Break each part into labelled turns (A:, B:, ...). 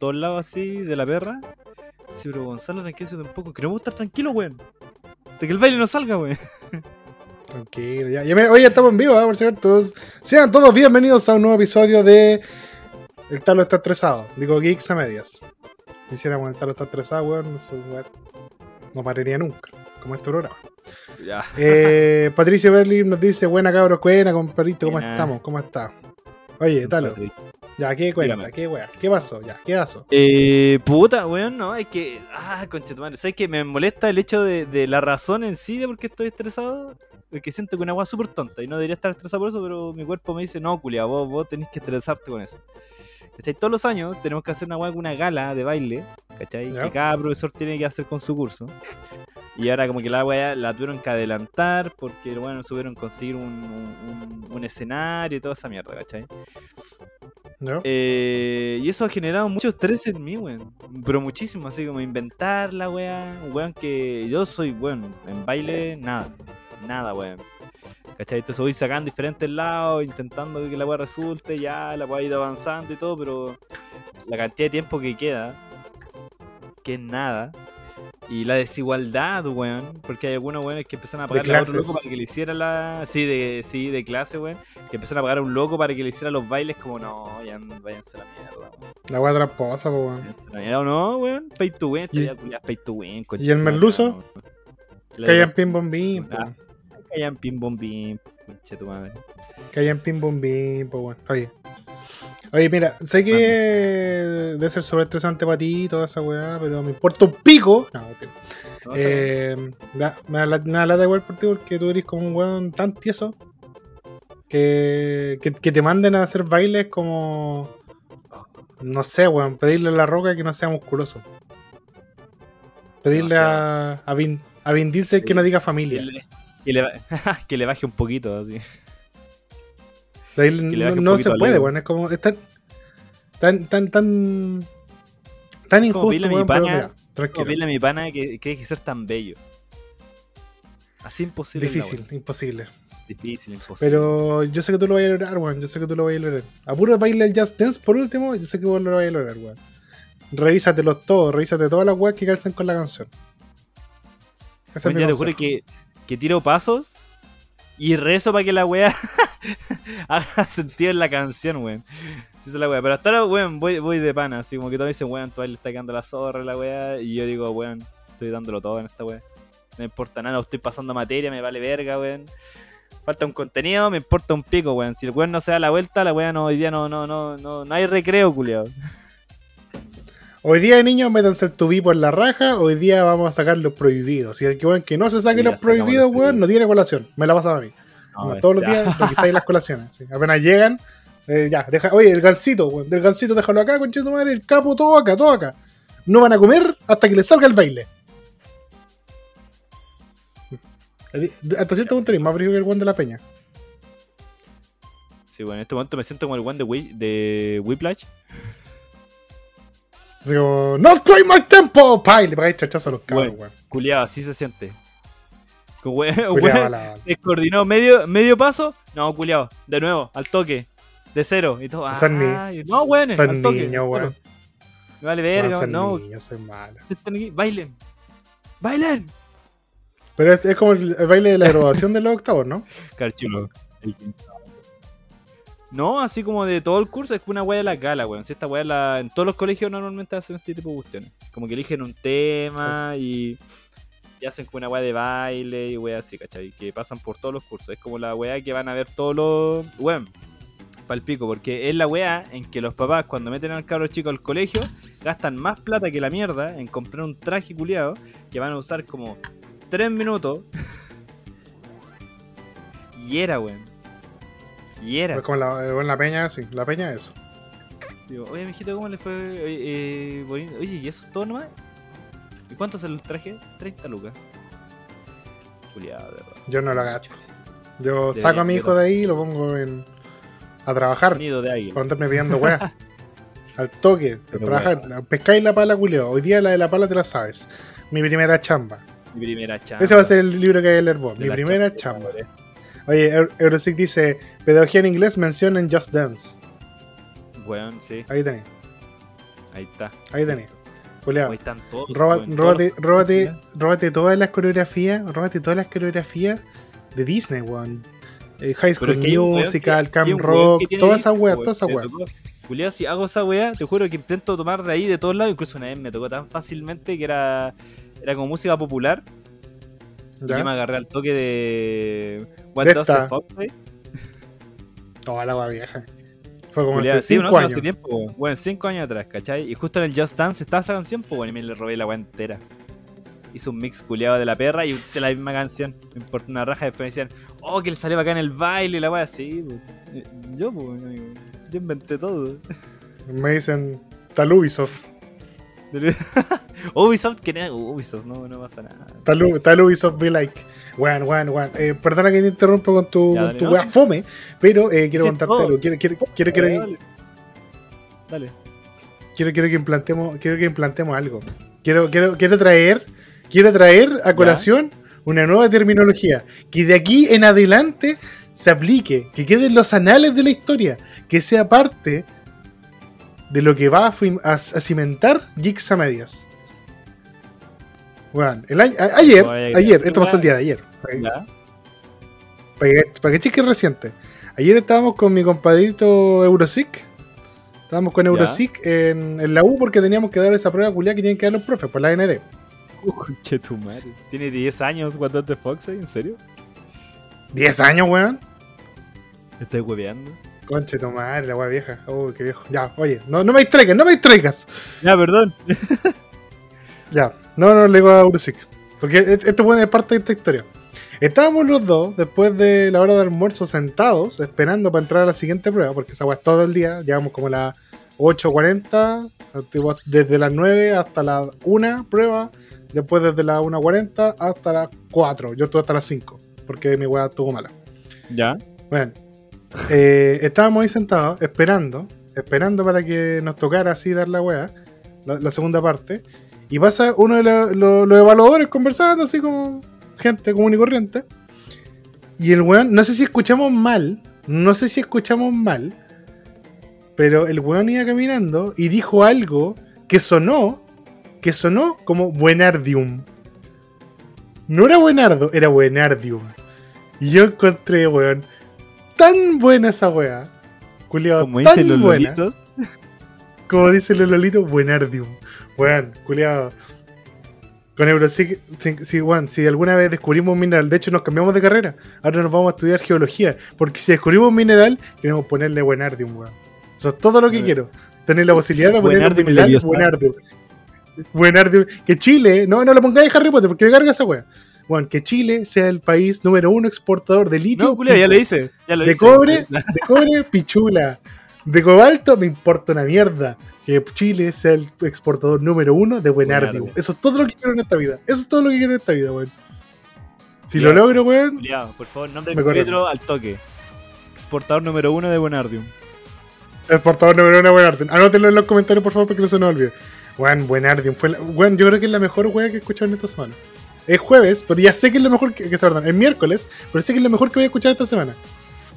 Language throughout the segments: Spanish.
A: todos lados así, de la perra. Sí, pero Gonzalo, tranquilo un poco. Queremos estar tranquilos, weón. De que el baile no salga, weón.
B: Tranquilo, ya. ya me- oye, estamos en vivo, ¿eh? por cierto. Sean todos bienvenidos a un nuevo episodio de El Talo está estresado. Digo, Geeks a medias. Si hiciéramos El Talo está estresado, weón, weón, no pararía nunca, como este programa.
A: Ya.
B: Eh, Patricio Berlin nos dice, buena cabros, buena, compadrito, ¿cómo
A: Buena.
B: estamos? ¿Cómo está? Oye, Talo, ya, ¿qué cuenta? ¿Qué weá? ¿Qué pasó? Ya, ¿qué pasó?
A: Eh, puta, weón, no, es que. Ah, conchetumare. ¿Sabes que me molesta el hecho de, de la razón en sí de por qué estoy estresado? Porque siento que una weá súper tonta y no debería estar estresado por eso, pero mi cuerpo me dice, no, culia, vos, vos tenés que estresarte con eso. ¿Cachai? Todos los años tenemos que hacer una weá con una gala de baile, ¿cachai?
B: Ya.
A: Que cada profesor tiene que hacer con su curso. Y ahora como que la weá la tuvieron que adelantar porque, bueno, no supieron conseguir un, un- un- un escenario y toda esa mierda, ¿cachai?
B: ¿No?
A: Eh, y eso ha generado mucho estrés en mí, weón. Pero muchísimo, así como inventar la weá. Weón que yo soy, bueno, en baile, nada. Nada, weón. ¿Cachai? Entonces voy sacando diferentes lados, intentando que la weá resulte, ya la weá ha ido avanzando y todo, pero la cantidad de tiempo que queda, que es nada. Y la desigualdad, weón. Porque hay algunos weones que empezaron a
B: De
A: pagarle a otro loco para que le hiciera la. Sí, de, sí, de clase, weón. Que empezaron a pagar a un loco para que le hiciera los bailes, como no, ya váyanse a la mierda, weón.
B: La weá tramposa, po, weón.
A: Váyanse a la mierda, ¿o no, weón? Pay to win,
B: ¿Y-
A: esta ya culiá, pay to win. concha
B: y el merluzo? Callan
A: de-
B: pim bom bim, po,
A: Ah.
B: weón.
A: Callan pim bom tu madre.
B: Callan pim bom bim, po, weón. Oye. Oye, mira, sé que debe ser súper estresante para ti toda esa weá, pero me importa un pico. No.
A: No.
B: Eh, da- me da la- me da lata igual por ti porque tú eres como un weón tan tieso que, que, que te manden a hacer bailes como. No sé, weón, pedirle a la roca que no sea musculoso. Pedirle a, a, Vin, a Vin Diesel que no diga
A: que,
B: familia.
A: Que, le, ba- que le baje un poquito, así.
B: No se puede, weón, es como. Es tan. Tan, tan, tan. Tan injusto,
A: a mi
B: pero
A: pana-
B: mira,
A: Como a mi pana que, que hay que ser tan bello. Así imposible.
B: Difícil, imposible.
A: Difícil, imposible.
B: Pero yo sé que tú lo vas a lograr, weón. Yo sé que tú lo vas a lograr. A puro baile el Just Dance, por último, yo sé que vos lo vas a lograr, weón. Revísatelos todos, revísate todas las weas que calzan con la canción.
A: Ya te juro que, que tiro pasos y rezo para que la wea haga sentido en la canción, weón. Sí, es la wea. Pero hasta ahora, weón, voy, voy de pana. Así como que todos dicen, weón, ahí le estás quedando la zorra, la wea. Y yo digo, weón, estoy dándolo todo en esta wea. No importa nada, estoy pasando materia, me vale verga, weón. Falta un contenido, me importa un pico, weón. Si el weón no se da la vuelta, la wea no, hoy día no, no, no, no, no hay recreo, culiao.
B: Hoy día, niños, métanse el tubí por la raja. Hoy día vamos a sacar los prohibidos. Y el que, no se saque los prohibidos, weón, no tiene colación. Me la pasa a mí.
A: No,
B: todos los días, sale las colaciones. sí. Apenas llegan, eh, ya, deja, oye, el gansito, weón, del gansito déjalo acá, concha de tu madre, el capo, todo acá, todo acá. No van a comer hasta que les salga el baile. Hasta cierto punto más brillo que el Juan de la Peña.
A: Sí, bueno, en este momento me siento como el one de, Whi- de Whiplash.
B: Así como, ¡No cry my tempo! ¡Pay! Le pagáis chachazo a los cabros, weón.
A: Culiado, así se siente.
B: Culeado, la-
A: se coordinó medio, medio paso. No, culiado, de nuevo, al toque. De cero. Y todo.
B: Son ni-
A: ah, y- no, weón,
B: son
A: al toque.
B: niños, weón.
A: Me vale
B: No,
A: verga, no.
B: niños,
A: están aquí, Bailen. Bailen.
B: Pero es, es como el, el baile de la graduación de los octavos, ¿no?
A: Carchulo. No, así como de todo el curso, es que una weá de la gala, weón. Si esta weá la, en todos los colegios normalmente hacen este tipo de cuestiones. Como que eligen un tema y, y hacen como una weá de baile y weá así, ¿cachai? Que pasan por todos los cursos. Es como la weá que van a ver todos los. Weón, palpico, porque es la weá en que los papás, cuando meten al cabro chico al colegio, gastan más plata que la mierda en comprar un traje culiado que van a usar como 3 minutos. y era, weón. Y era.
B: Es como la, bueno, la peña, sí, la peña eso.
A: Digo, oye, mijito, ¿cómo le fue? Oye, eh. Oye, ¿y eso es todo nomás? ¿Y cuánto sale el traje? 30 lucas. Juliado, de verdad.
B: Yo no lo gasto. Yo saco a mi hijo de ahí y lo pongo en, a trabajar.
A: Nido de águila.
B: Para andarme pidiendo weá. Al toque, trabajar. Pescáis la pala, culio. Hoy día la de la pala te la sabes. Mi primera chamba.
A: Mi primera chamba.
B: Ese va a ser el libro que hay leer vos. Mi primera
A: chamba,
B: chamba. Oye, Eur- Eurosic dice: Pedagogía en inglés menciona en Just Dance.
A: Weón, sí.
B: Ahí tenéis.
A: Ahí está.
B: Ahí tenés.
A: Todos
B: Róbate, róbate, róbate todas las coreografías, róbate todas las coreografías de Disney, weón. Eh, High School Musical, Camp Rock,
A: weón,
B: todas esas
A: que
B: weas.
A: tocó. Culiao, si hago esa weá, te juro que intento tomar de ahí de todos lados. Incluso una vez me tocó tan fácilmente que era, era como música popular. Y
B: ¿Ya?
A: yo me agarré al toque de. What
B: De
A: Does
B: esta.
A: the Fox Say?
B: Toda la wea vieja. Fue como
A: Culiao,
B: hace
A: sí,
B: 5
A: no, hace
B: años.
A: tiempo. Bueno, cinco años atrás, ¿cachai? Y justo en el Just Dance estaba esa canción, pues bueno, y me le robé la weá entera. Hizo un mix culiado de la perra y hice la misma canción. Me importa una raja. Después me decían, oh, que le salió acá en el baile y la weá así. pues. Eh, Yo, pues, yo inventé todo.
B: Me dicen tal Ubisoft.
A: Ubisoft, que nada, Ubisoft, no, no pasa nada.
B: Tal, tal Ubisoft be like. Weón, weón, weón. Eh, perdona que te interrumpa con tu,
A: Ya,
B: con tu
A: no,
B: wea
A: sí.
B: fome, pero eh, quiero
A: Sí,
B: contarte
A: todo.
B: algo. Quiero, quiero, quiero, quiero,
A: Dale, dale.
B: quiero, quiero que implantemos, quiero que implantemos algo. Quiero, quiero, quiero traer, quiero traer a colación una nueva terminología que de aquí en adelante se aplique, que quede en los anales de la historia, que sea parte de lo que va a- a cimentar Geeks a medias. Bueno, el año- a- ayer, ayer, esto pasó el día de ayer. Para que, para que cheques reciente. Ayer estábamos con mi compadrito Eurosic. Estábamos con. Eurosic en, en la U porque teníamos que dar esa prueba culiada que tienen que dar los profes por la ND.
A: Uh, conche tu madre. Tiene 10 años What the Fox? ¿En serio?
B: 10 años, weón.
A: ¿Me estás hueveando?
B: Conche tu madre, la weá vieja. Oh, qué viejo. Ya, oye, no, no me distraigas, no me distraigas.
A: Ya, perdón.
B: Ya, no, no le digo a Eurosic. Porque e- esto puede ser parte de esta historia. Estábamos los dos, después de la hora de almuerzo, sentados, esperando para entrar a la siguiente prueba, porque esa es todo el día. Llegamos como a las 8.40, tipo, desde las 9 hasta las 1 prueba, después desde las 1.40 hasta las 4. Yo estuve hasta las 5, porque mi weá estuvo mala.
A: Ya.
B: Bueno, eh, estábamos ahí sentados, esperando, esperando para que nos tocara así dar la weá, la, la segunda parte. Y pasa uno de la- lo- los evaluadores conversando, así como gente común y corriente. Y el weón, no sé si escuchamos mal, no sé si escuchamos mal, pero el weón iba caminando y dijo algo que sonó, que sonó como Buenardium. No era Buenardo, era Buenardium. Y yo encontré, weón, tan buena esa weá.
A: Como
B: tan
A: dicen los
B: buena.
A: lolitos.
B: Como dicen los lolitos, Buenardium. Weón, culiado. Con Eurosic, si, si, weón, si alguna vez descubrimos un mineral, de hecho nos cambiamos de carrera, ahora nos vamos a estudiar geología, porque si descubrimos un mineral, queremos ponerle Buenardium, weón. Eso es todo lo que
A: Eh.
B: quiero. Tener la posibilidad de poner un mineral. Buenardium. Buenardium. Que Chile, no, no lo pongáis Harry Potter, porque me carga esa weá. Bueno, que Chile sea el país número uno exportador de litio.
A: No, culia, ya lo hice. Ya lo
B: de
A: hice.
B: cobre, de cobre, pichula. De cobalto, me importa una mierda. Que Chile sea el exportador número uno de Buenardium.
A: Buenardium.
B: Eso es todo lo que quiero en esta vida. Eso es todo lo que quiero en esta vida, weón. Si lo logro, weón,
A: por favor, nombre
B: Me corre.
A: Petro al toque. Exportador número uno de Buenardium.
B: exportador número uno de Buenardium. Anótenlo en los comentarios, por favor, porque no se nos olvide. Weón, Buenardium fue la, weón, yo creo que es la mejor weá que he escuchado en esta semana. Es jueves, pero ya sé que es lo mejor que, que perdón, es miércoles, pero sé que es lo mejor que voy a escuchar esta semana.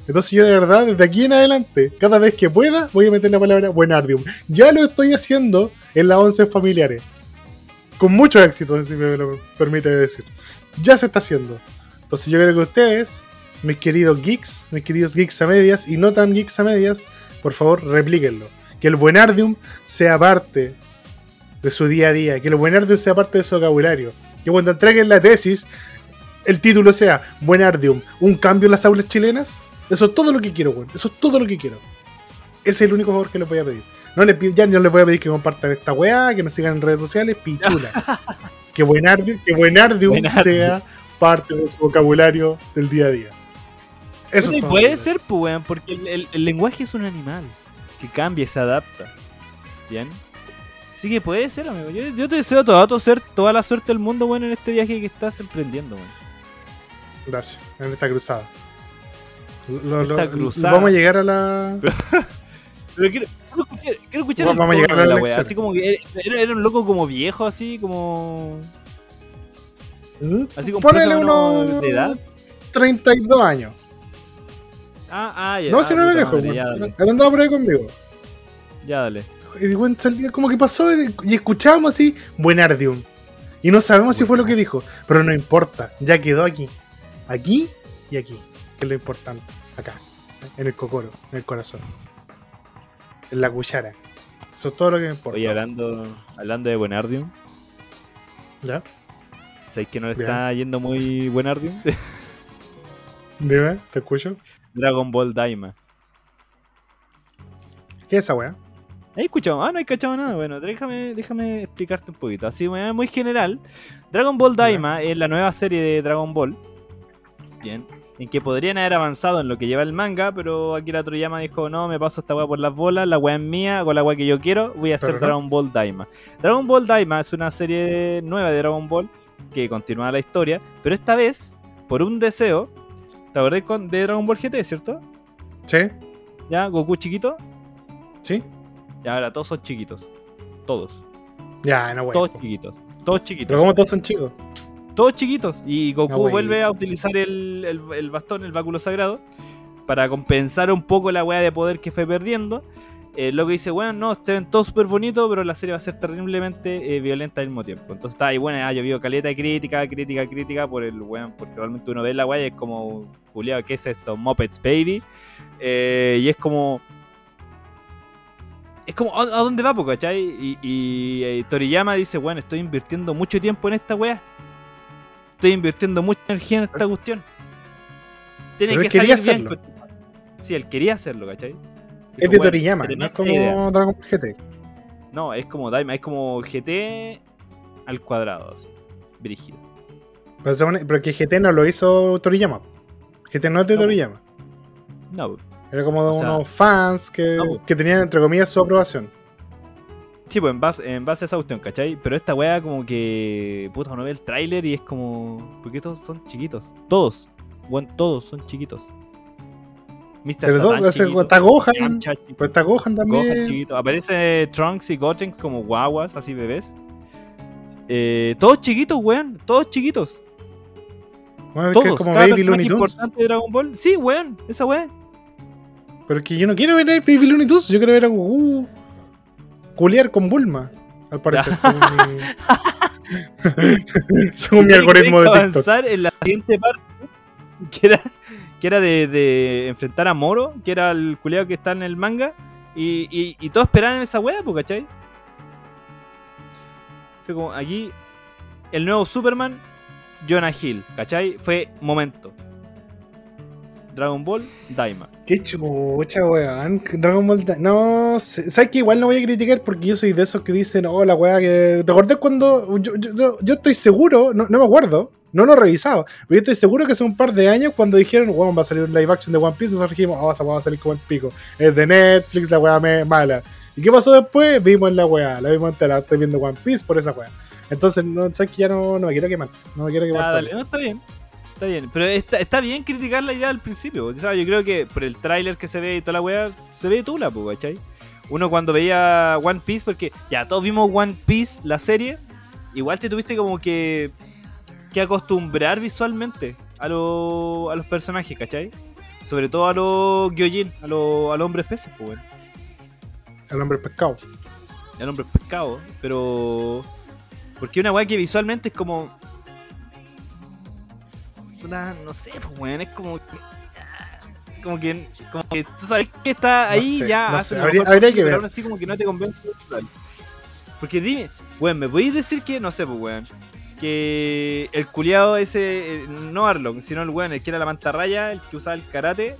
B: Entonces yo de verdad, desde aquí en adelante, cada vez que pueda, voy a meter la palabra Buenardium. Ya lo estoy haciendo en las 11 familiares. Con mucho éxito, si me lo permite decir. Ya se está haciendo. Entonces yo creo que ustedes, mis queridos geeks, mis queridos geeks a medias y no tan geeks a medias, por favor, replíquenlo. Que el Buenardium sea parte de su día a día. Que el Buenardium sea parte de su vocabulario. Que cuando entreguen la tesis, el título sea Buenardium, un cambio en las aulas chilenas. Eso es todo lo que quiero, weón. Eso es todo lo que quiero. Ese es el único favor que les voy a pedir. No les pido- ya no les voy a pedir que compartan esta weá, que nos sigan en redes sociales, pichula. que Buenardium, que Buenardium
A: Buenardium.
B: sea parte de su vocabulario del día a día. Eso
A: Puta, y
B: es todo.
A: puede ser, pues, weón, porque el, el- el lenguaje es un animal que cambia y se adapta. ¿Bien? Así que puede ser, amigo. Yo, yo te deseo toda, tu suerte- toda la suerte del mundo, weón, en este viaje que estás emprendiendo, weón.
B: Gracias, en esta cruzada. Lo- lo-
A: Esta
B: lo-
A: cruzada.
B: Vamos a llegar a la.
A: Pero quiero, quiero escuchar, quiero escuchar
B: Vamos a llegar a la
A: wea. Así como que era, era un loco como viejo, así como.
B: ¿Mm?
A: Así como
B: Ponele unos.
A: de edad.
B: 32 años.
A: Ah, ah, ya.
B: No,
A: ah,
B: si no era viejo. Él andaba por ahí conmigo.
A: Ya, dale.
B: weón salía como que pasó y, y escuchábamos así, Buenardium. Y no sabemos si fue lo que dijo, pero no importa, ya quedó aquí. Aquí y aquí, que es lo importante. Acá, en el cocoro, en el corazón. En la cuchara. Eso es todo lo que me importa.
A: Oye, hablando, hablando de Buenardium,
B: ¿Ya?
A: ¿sabéis que no le
B: Bien.
A: está yendo muy Buenardium?
B: Dime, te escucho.
A: Dragon Ball Daima.
B: ¿Qué es esa weá?
A: ¿Has escuchado? Ah, no he cachado nada. Bueno, déjame, déjame explicarte un poquito. Así, muy general. Dragon Ball Daima es la nueva serie de Dragon Ball. Bien. En que podrían haber avanzado en lo que lleva el manga, pero Akira Toriyama dijo, no, me paso esta weá por las bolas, la weá es mía, hago la weá que yo quiero, voy a hacer
B: Pero no.
A: Dragon Ball Daima. Dragon Ball Daima es una serie nueva de Dragon Ball que continúa la historia, pero esta vez, por un deseo, ¿te acordás con- de Dragon Ball GT, cierto?
B: ¿Sí?
A: Ya, Goku chiquito,
B: ¿Sí?
A: y ahora todos son chiquitos. Todos.
B: Ya, no, weá.
A: Todos chiquitos. Todos chiquitos.
B: Pero como todos son chicos.
A: Todos chiquitos. Y Goku vuelve a utilizar el, el- el bastón, el báculo sagrado, para compensar un poco la weá de poder que fue perdiendo. Eh, lo que dice, bueno, no, se ven todos súper bonitos, pero la serie va a ser terriblemente eh, violenta al mismo tiempo. Entonces está ahí, bueno, ha llovido caleta de crítica, crítica, crítica por el weón, porque realmente uno ve la weá y es como, Juliado, ¿qué es esto? Muppets Baby. Eh, y es como. Es como, ¿a, dónde va, po, cachai? Y, y, eh, Toriyama dice, bueno, estoy invirtiendo mucho tiempo en esta weá. Estoy invirtiendo mucha energía en esta cuestión. Tiene
B: Pero
A: que
B: él quería
A: salir bien.
B: hacerlo.
A: Sí, él quería hacerlo, ¿cachai?
B: Es de
A: bueno,
B: Toriyama, no es como
A: idea.
B: Dragon Ball GT.
A: No, es como Daima, es como GT al cuadrado, así. Brígido.
B: Pero, pero que GT no lo hizo Toriyama. GT no es de
A: No.
B: Toriyama.
A: No,
B: Era como de
A: O sea,
B: unos fans que,
A: no.
B: que tenían, entre comillas, su aprobación.
A: Sí, pues en base, en base a esa cuestión, ¿cachai? Pero esta wea como que. Puta, uno ve el tráiler y es como. ¿Por qué todos son chiquitos? Todos. Bueno, todos son chiquitos. Mr.
B: Pero
A: Satan chiquito,
B: está Gohan. Pues está Gohan también.
A: Gohan chiquito. Aparece Trunks y Gotenks como guaguas, así bebés. Eh, todos chiquitos, weón. Todos chiquitos.
B: Bueno, es que
A: Todos.
B: es como
A: Cada
B: Baby Looney Tunes.
A: importante de Dragon Ball. Sí, weón. Esa weá.
B: Pero es que yo no quiero ver a Baby Looney Tunes, yo quiero ver a Goku culiar con Bulma, al parecer. según mi, según mi algoritmo de TikTok.
A: avanzar en la siguiente parte, que era, que era de, de enfrentar a Moro, que era el culeado que está en el manga, y, y, y todos esperaban esa wea, ¿cachai? Fue como aquí, el nuevo Superman, Jonah Hill, ¿cachai? Fue momento. Dragon Ball, Daima.
B: Qué chucha, weón. Dragon Ball. Da- No, sé- sabes que igual no voy a criticar porque yo soy de esos que dicen, oh, la weá que. ¿Te acordás cuando.? Yo, yo- yo- estoy seguro, no, no me acuerdo, no lo he revisado, pero yo estoy seguro que hace un par de años cuando dijeron, weón, va a salir un live action de One Piece, nosotros dijimos, oh, esa weá va a salir como el pico. Es de Netflix, la weá me mala. ¿Y qué pasó después? Vimos la weá, la vimos entera, estoy viendo One Piece por esa weá. Entonces, no, sabes que ya no, no me quiero quemar, no me quiero quemar.
A: Ah, dale, no, está bien. Está bien. Pero está, está bien criticar la idea al principio. O sea, yo creo que por el tráiler que se ve y toda la weá, se ve tula, ¿cachai? Uno cuando veía One Piece, porque ya todos vimos One Piece, la serie, igual te tuviste como que, que acostumbrar visualmente a, lo- a los personajes, ¿cachai? Sobre todo a los Gyojin, a los, a los hombres peces, pues, weón.
B: El hombre pescado.
A: El hombre pescado, pero. Porque una weá que visualmente es como. Puta, no sé, pues weón, es como. Como que, como que tú sabes que está ahí
B: sé,
A: ya.
B: no sé, habría- que
A: pero
B: ver.
A: aún así como que no te convence. Porque dime, weón, ¿me podéis decir que, no sé, pues weón, que el culiado ese, eh, no Arlong, sino el weón, el que era la mantarraya, el que usaba el karate,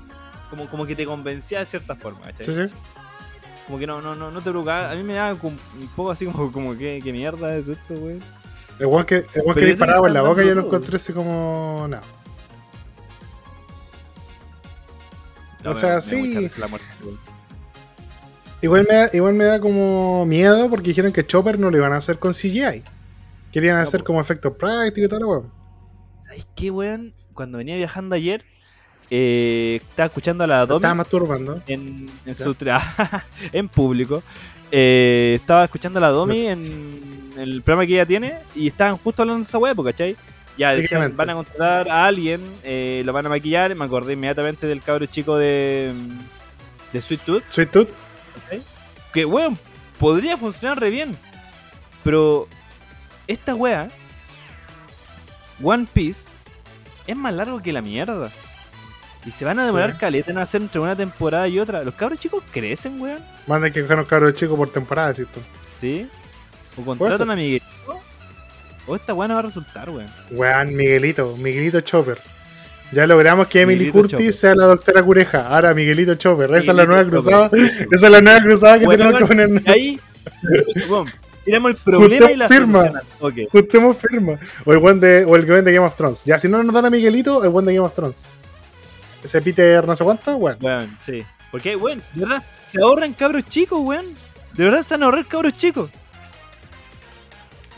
A: como, como que te convencía de cierta forma, ¿cachai?
B: Sí, sí.
A: Como que no, no, no, no te provocaba. A mí me da como un poco así como, como que, ¿qué mierda es esto, güey?
B: El weón que, el que disparaba en la boca yo lo encontré así como. No.
A: No,
B: O
A: me-
B: sea,
A: me
B: sí.
A: la muerte.
B: Igual me, da, igual me da como miedo porque dijeron que Chopper no lo iban a hacer con CGI. Querían
A: No,
B: hacer como efectos prácticos y tal, weón.
A: ¿Sabes qué, weón? Cuando venía viajando ayer, eh, estaba escuchando a la Domi
B: Estaba masturbando.
A: en, su tra- en público. Eh, estaba escuchando a la Domi
B: No sé.
A: en, en el programa que ella tiene y estaban justo hablando de esa weá, ¿cachai? Ya decían, van a contratar a alguien, eh, lo van a maquillar. Me acordé inmediatamente del cabro chico de, de Sweet Tooth.
B: Sweet Tooth.
A: ¿cachai? Que, weón, podría funcionar re bien. Pero esta wea, One Piece, es más largo que la mierda. Y se van a demorar
B: Sí.
A: caleta en hacer entre una temporada y otra. Los cabros chicos crecen, weón.
B: Manda que cojan los cabros chicos por temporada, tú.
A: ¿Sí? O contratan a Miguel. O esta weá no va a resultar, weón.
B: Weón, Miguelito, Miguelito Chopper. Ya logramos que Emily
A: Miguelito
B: Curtis
A: Chopper.
B: sea la doctora Cureja. Ahora Miguelito Chopper. Esa es la nueva
A: Chopper.
B: cruzada. Esa es la nueva cruzada que tenemos que poner.
A: Y ahí, weón, tiramos el problema y la
B: firma.
A: solución. Ok.
B: Juntemos firma. O el buen de, o el vende Game of Thrones. Ya, si no nos dan a Miguelito, el buen de Game of Thrones. Ese Peter no sé cuánto, weón.
A: Weón, sí. Porque, weón, de verdad, se ahorran cabros chicos, weón. De verdad se van a ahorrar cabros chicos.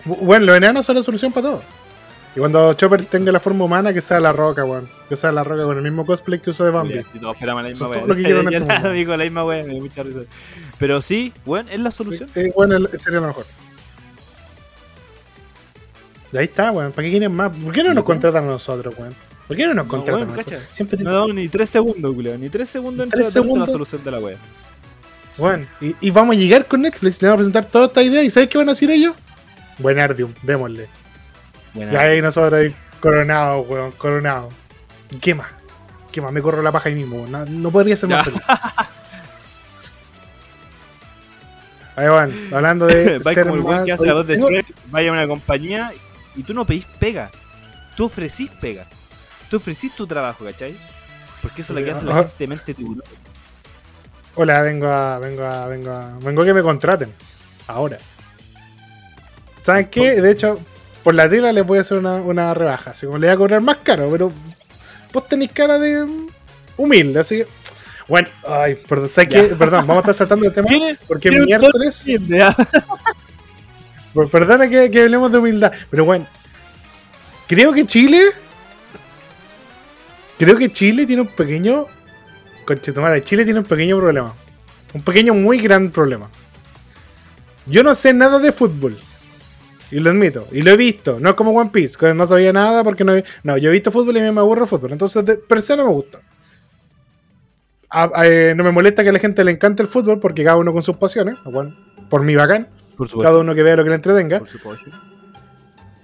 B: Bueno, los enanos son la solución para todo. Y cuando Chopper tenga la forma humana, que sea la roca, weón. Que sea la roca con el mismo cosplay que usó de Bambi.
A: Si todos esperamos la misma weón.
B: todo lo que quiero
A: Yo
B: este
A: nada, digo la misma weón, me dio mucha risa. Pero sí, weón, es la solución.
B: Eh, bueno, sería lo mejor. Y ahí está, weón. ¿Para qué quieren más? ¿Por qué no nos contratan a nosotros, weón? ¿Por qué no nos
A: No,
B: contratan
A: weón,
B: a nosotros? Siempre
A: No damos ni tres segundos, Julio. Ni tres segundos entre
B: ¿Tres
A: la
B: segundos?
A: solución de la wea.
B: Bueno, y, y vamos a llegar con Netflix, le vamos a presentar toda esta idea. ¿Y sabes qué van a decir ellos? Buenardium, démosle.
A: Buena.
B: Y ahí nosotros ahí coronados, weón, coronados. ¿Y ¿Qué más? ¿Qué más? Me corro la paja ahí mismo, weón. No, no podría ser más feliz. Ahí van, hablando de
A: Va
B: ser
A: como el
B: más-
A: que hace la voz de
B: Tengo-
A: Shrek, vaya a una compañía y tú no pedís pega. Tú ofrecís pega. Tú ofrecís tu trabajo, ¿cachai? Porque eso es lo que hace la
B: Ajá.
A: gente de mente tiburón.
B: Hola, vengo a, vengo a, vengo a, vengo a que me contraten. Ahora. ¿Saben qué? De hecho, por la tela les voy a hacer una, una rebaja. Así como le voy a cobrar más caro, pero vos tenéis cara de mm, humilde, así que. Bueno, ay, perdón, ¿sabes
A: Ya.
B: qué? Perdón, vamos a estar saltando el tema porque miércoles.
A: Ah.
B: Perdona que, que hablemos de humildad, pero bueno. Creo que Chile. Creo que Chile tiene un pequeño. Conchetumare, Chile tiene un pequeño problema. Un pequeño, muy gran problema. Yo no sé nada de fútbol. Y lo admito. Y lo he visto. No es como One Piece, que no sabía nada porque no. No, yo he visto fútbol y a mí me aburre el fútbol. Entonces, de per se no me gusta. A- a- eh, no me molesta que a la gente le encante el fútbol porque cada uno con sus pasiones. Bueno, por mi bacán.
A: Por
B: Cada uno que vea lo que le entretenga.
A: Por supuesto.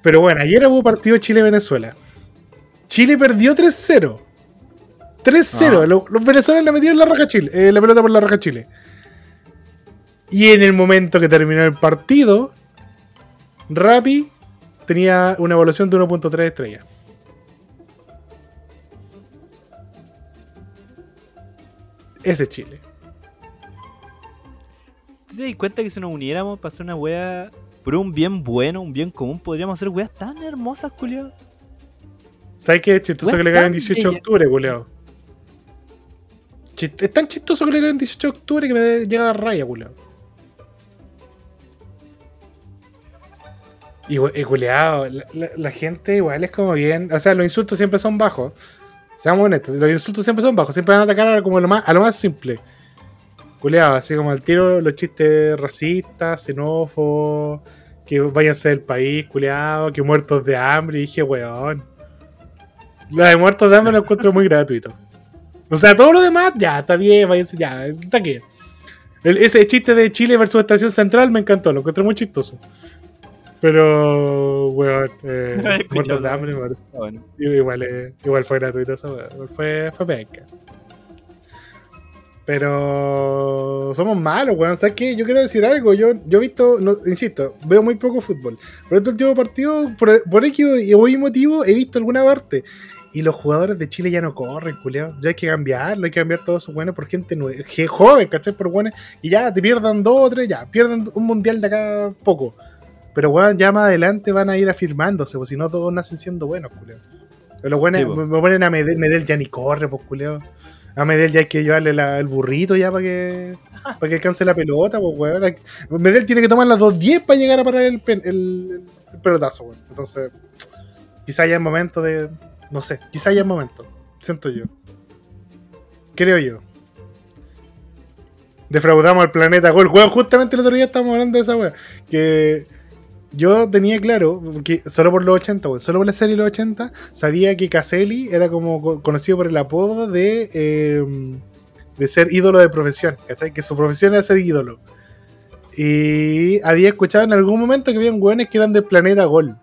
B: Pero bueno, ayer hubo partido Chile-Venezuela. Chile perdió 3-0. 3-0.
A: Ah.
B: Los, los venezolanos le metieron la raja Chile, eh, la pelota por la raja Chile. Y en el momento que terminó el partido, Rappi tenía una evaluación de 1.3 estrellas. Ese es Chile.
A: ¿Tú te das cuenta que si nos uniéramos para hacer una wea por un bien bueno, un bien común, podríamos hacer weas tan hermosas, culiao?
B: ¿Sabes qué es chistoso que le
A: tan
B: 18 de octubre? Chist- es tan chistoso que le en 18 de octubre que me llega a raya, culeado. Y, y culeado, la, gente igual es como bien. O sea, los insultos siempre son bajos. Seamos honestos, los insultos siempre son bajos. Siempre van a atacar a, como lo más, lo más simple. Culeado, así como al tiro los chistes racistas, xenófobos, que váyanse del país, culeado, que muertos de hambre. Dije, weón. La de muertos de hambre lo encuentro muy gratuito. O sea, todo lo demás, ya, está bien, váyanse, ya, está aquí. El- ese chiste de Chile versus Estación Central me encantó, lo encontré muy chistoso. Pero, weón, eh, muertos de hambre me parece.
A: Bueno.
B: Igual, eh, igual fue gratuito eso, weón. Fue, fue penca. Pero somos malos, weón. ¿Sabes qué? Yo quiero decir algo. Yo, yo he visto, no, insisto, veo muy poco fútbol. Pero este último partido, por, por X y hoy motivo, he visto alguna parte. Y los jugadores de Chile ya no corren, culiao. Ya hay que cambiarlo, hay que cambiar todo eso bueno por gente nueva, joven, ¿cachai? Por buenos. Y ya te pierdan dos o tres, ya, pierdan un mundial de acá poco. Pero weón, ya más adelante van a ir afirmándose, pues si no todos nacen siendo buenos, culiao. Pero los buenos
A: Sí, po.
B: me, me ponen a Medel, Medel ya ni corre, pues culiao. A Medel ya hay que llevarle la- el burrito ya para que para que alcance la pelota, pues weón. Medel tiene que tomar las 2.10 para llegar a parar el, pen- el, el pelotazo, weón. Entonces, quizá ya es momento de. No sé, quizá ya es momento. Siento yo. Creo yo. Defraudamos al planeta Gol. Weón, justamente el otro día estábamos hablando de esa weón. Que yo tenía claro, que solo por los 80, weón, solo por la serie de los 80, sabía que Caselli era como co- conocido por el apodo de, eh, de ser ídolo de profesión, ¿cachai? Que su profesión era ser ídolo. Y había escuchado en algún momento que habían weones que eran del planeta Gol.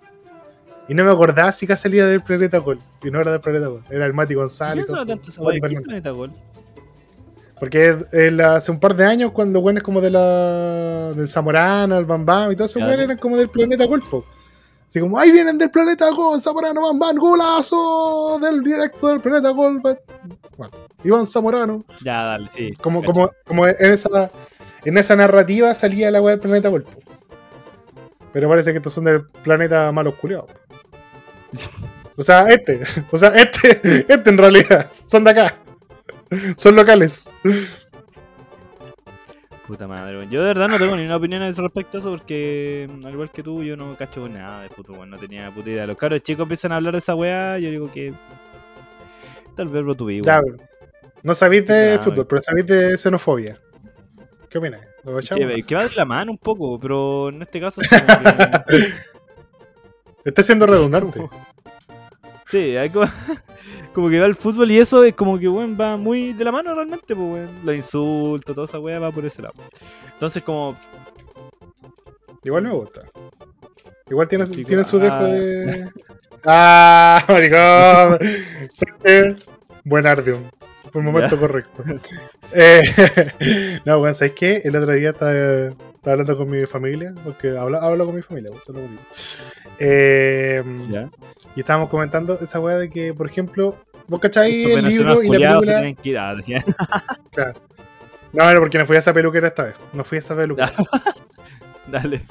B: Y no me acordaba si que salía del planeta Gol. Y no era del planeta Gol. Era el Mati González.
A: ¿Qué
B: Fernández.
A: planeta gol?
B: Porque hace un par de años, cuando weones como de la, del Zamorano, el Bam Bam y todos esos
A: Claro.
B: weones eran como del planeta Golpo. Así como, ahí vienen del planeta Gol, Zamorano, Bam Bam, golazo del directo del planeta Gol. Bueno, Iván Zamorano.
A: Ya, dale, sí.
B: Como, como, como en esa en esa narrativa salía la weá del planeta Golpo. Pero parece que estos son del planeta malos culiados. O sea, este. O sea, este. Este en realidad. Son de acá. Son locales.
A: Puta madre. Yo de verdad no tengo ni una opinión a ese respecto a eso porque, mm, al igual que tú, yo no cacho nada de fútbol, weón. No tenía puta idea. Los cabros chicos empiezan a hablar de esa weá, yo digo que. Tal vez lo tuve,
B: Ya. No sabéis de fútbol, pero sabéis de xenofobia. ¿Qué opinas?
A: Que, que va de la mano un poco, pero en este caso es que-
B: Está siendo redundante.
A: Sí, hay como, como que va el fútbol y eso es como que, weón, va muy de la mano realmente, pues, weón. Los insultos, toda esa weá va por ese lado. Entonces, como,
B: Igual me gusta. Igual tiene,
A: Chico,
B: tiene su dejo
A: ah.
B: de. ¡Ah! ¡Maricón! Buen Ardium. Por el momento
A: Ya.
B: correcto. Eh, no, bueno, ¿sabes qué? El otro día estaba, estaba hablando con mi familia, porque hablo, hablo con mi familia, pues. Eh,
A: ya.
B: Y estábamos comentando esa weá de que, por ejemplo, vos cacháis el libro y la
A: se
B: película.
A: que ir a- decía.
B: Claro. No, era porque no fui a esa peluquera esta vez. No fui a esa peluquera.
A: Dale.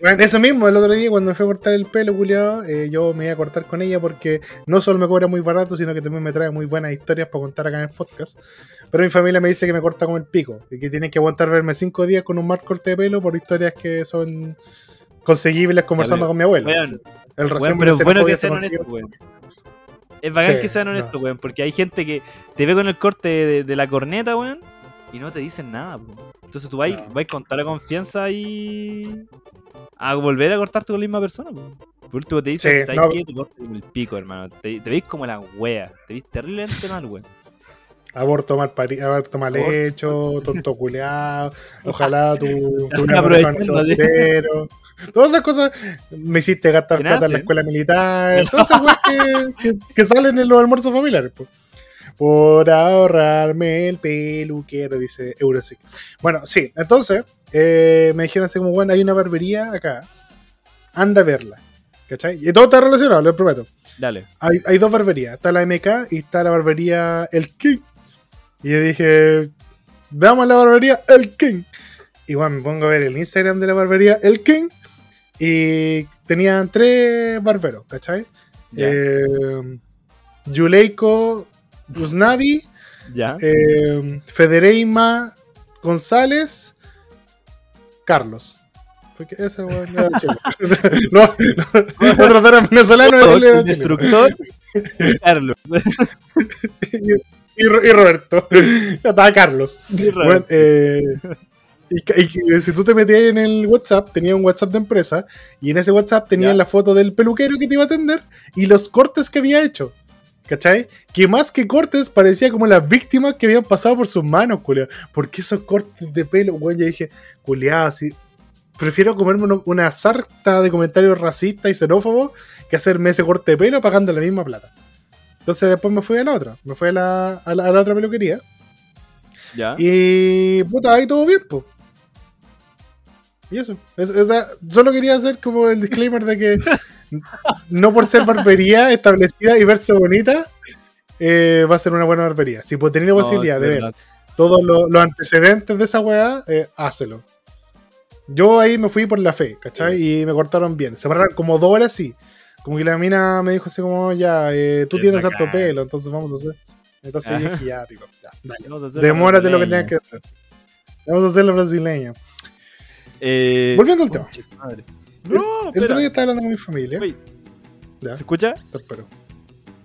B: Bueno, eso mismo, el otro día cuando me fui a cortar el pelo, culiado, yo me iba a cortar con ella porque no solo me cobra muy barato, sino que también me trae muy buenas historias para contar acá en el podcast. Pero mi familia me dice que me corta como el pico y que tienen que aguantar verme cinco días con un mal corte de pelo por historias que son conseguibles conversando con mi abuela.
A: Weón,
B: el
A: pero bueno que
B: se
A: sean honestos, weón. Es bacán
B: Sí,
A: que sean honestos, weón, porque hay gente que te ve con el corte de, de la corneta, weón, y no te dicen nada, weón. Entonces tú vas,
B: No.
A: vas con toda la confianza y a volver a cortarte con la misma persona, weón. Por último te dicen,
B: Sí,
A: ¿sabes
B: no.
A: qué? Te corto con el pico, hermano. Te, te veis como la wea. Te veis terriblemente mal, weón.
B: Aborto mal, pari- aborto mal hecho, tonto culeado, ojalá tu, tu. Todas esas cosas me hiciste gastar plata en la escuela militar, todas esas cosas que, que- que salen en los almuerzos familiares. po. Por ahorrarme el peluquero, dice Eurosic. Bueno, sí, entonces eh, me dijeron así como, bueno, hay una barbería acá, anda a verla. ¿Cachai? Y todo está relacionado, lo prometo.
A: Dale.
B: Hay, hay dos barberías. Está la MK y está la barbería El King. Y yo dije, veamos la barbería El King. Igual me pongo a ver el Instagram de la barbería El King. Y tenían tres barberos, ¿cachai?
A: Ya.
B: Eh, Yuleiko Usnavi,
A: ya.
B: eh, Federeima González, Carlos. Porque ese weón era chileno. no, no, otros eran venezolanos él era
A: el destructor. Carlos.
B: y, y Ro- y Roberto. Estaba Carlos. Bueno, eh, y, y que si tú te metías en el WhatsApp, tenía un WhatsApp de empresa, y en ese WhatsApp tenía
A: Ya.
B: la foto del peluquero que te iba a atender y los cortes que había hecho. ¿Cachai? Que más que cortes parecía como las víctimas que habían pasado por sus manos, culiao. Porque esos cortes de pelo, güey, yo dije, culiao, así. Prefiero comerme una sarta de comentarios racistas y xenófobos que hacerme ese corte de pelo pagando la misma plata. Entonces después me fui a la otra, me fui a la, a la, a la otra peluquería.
A: Ya.
B: Y puta, ahí todo bien, pues. Y eso. Es- sea, solo quería hacer como el disclaimer de que no por ser barbería establecida y verse bonita, eh, va a ser una buena barbería. Si puedo tener la posibilidad
A: es
B: de ver todos los, los antecedentes de esa weá, eh, hácelo. Yo ahí me fui por la fe, ¿cachai? Y me cortaron bien. Se pararon como dos horas así. Como que la mina me dijo así como, ya, eh, tú tienes harto pelo, entonces vamos a hacer. Entonces yo dije, ya, tipo, ya, dale.
A: La
B: Demórate lo que tengas que hacer. Vamos a hacer la brasileña.
A: Eh,
B: Volviendo al tema.
A: madre.
B: El-
A: No,
B: El
A: espera.
B: otro día estaba hablando con mi familia.
A: ¿Se escucha?
B: te espero.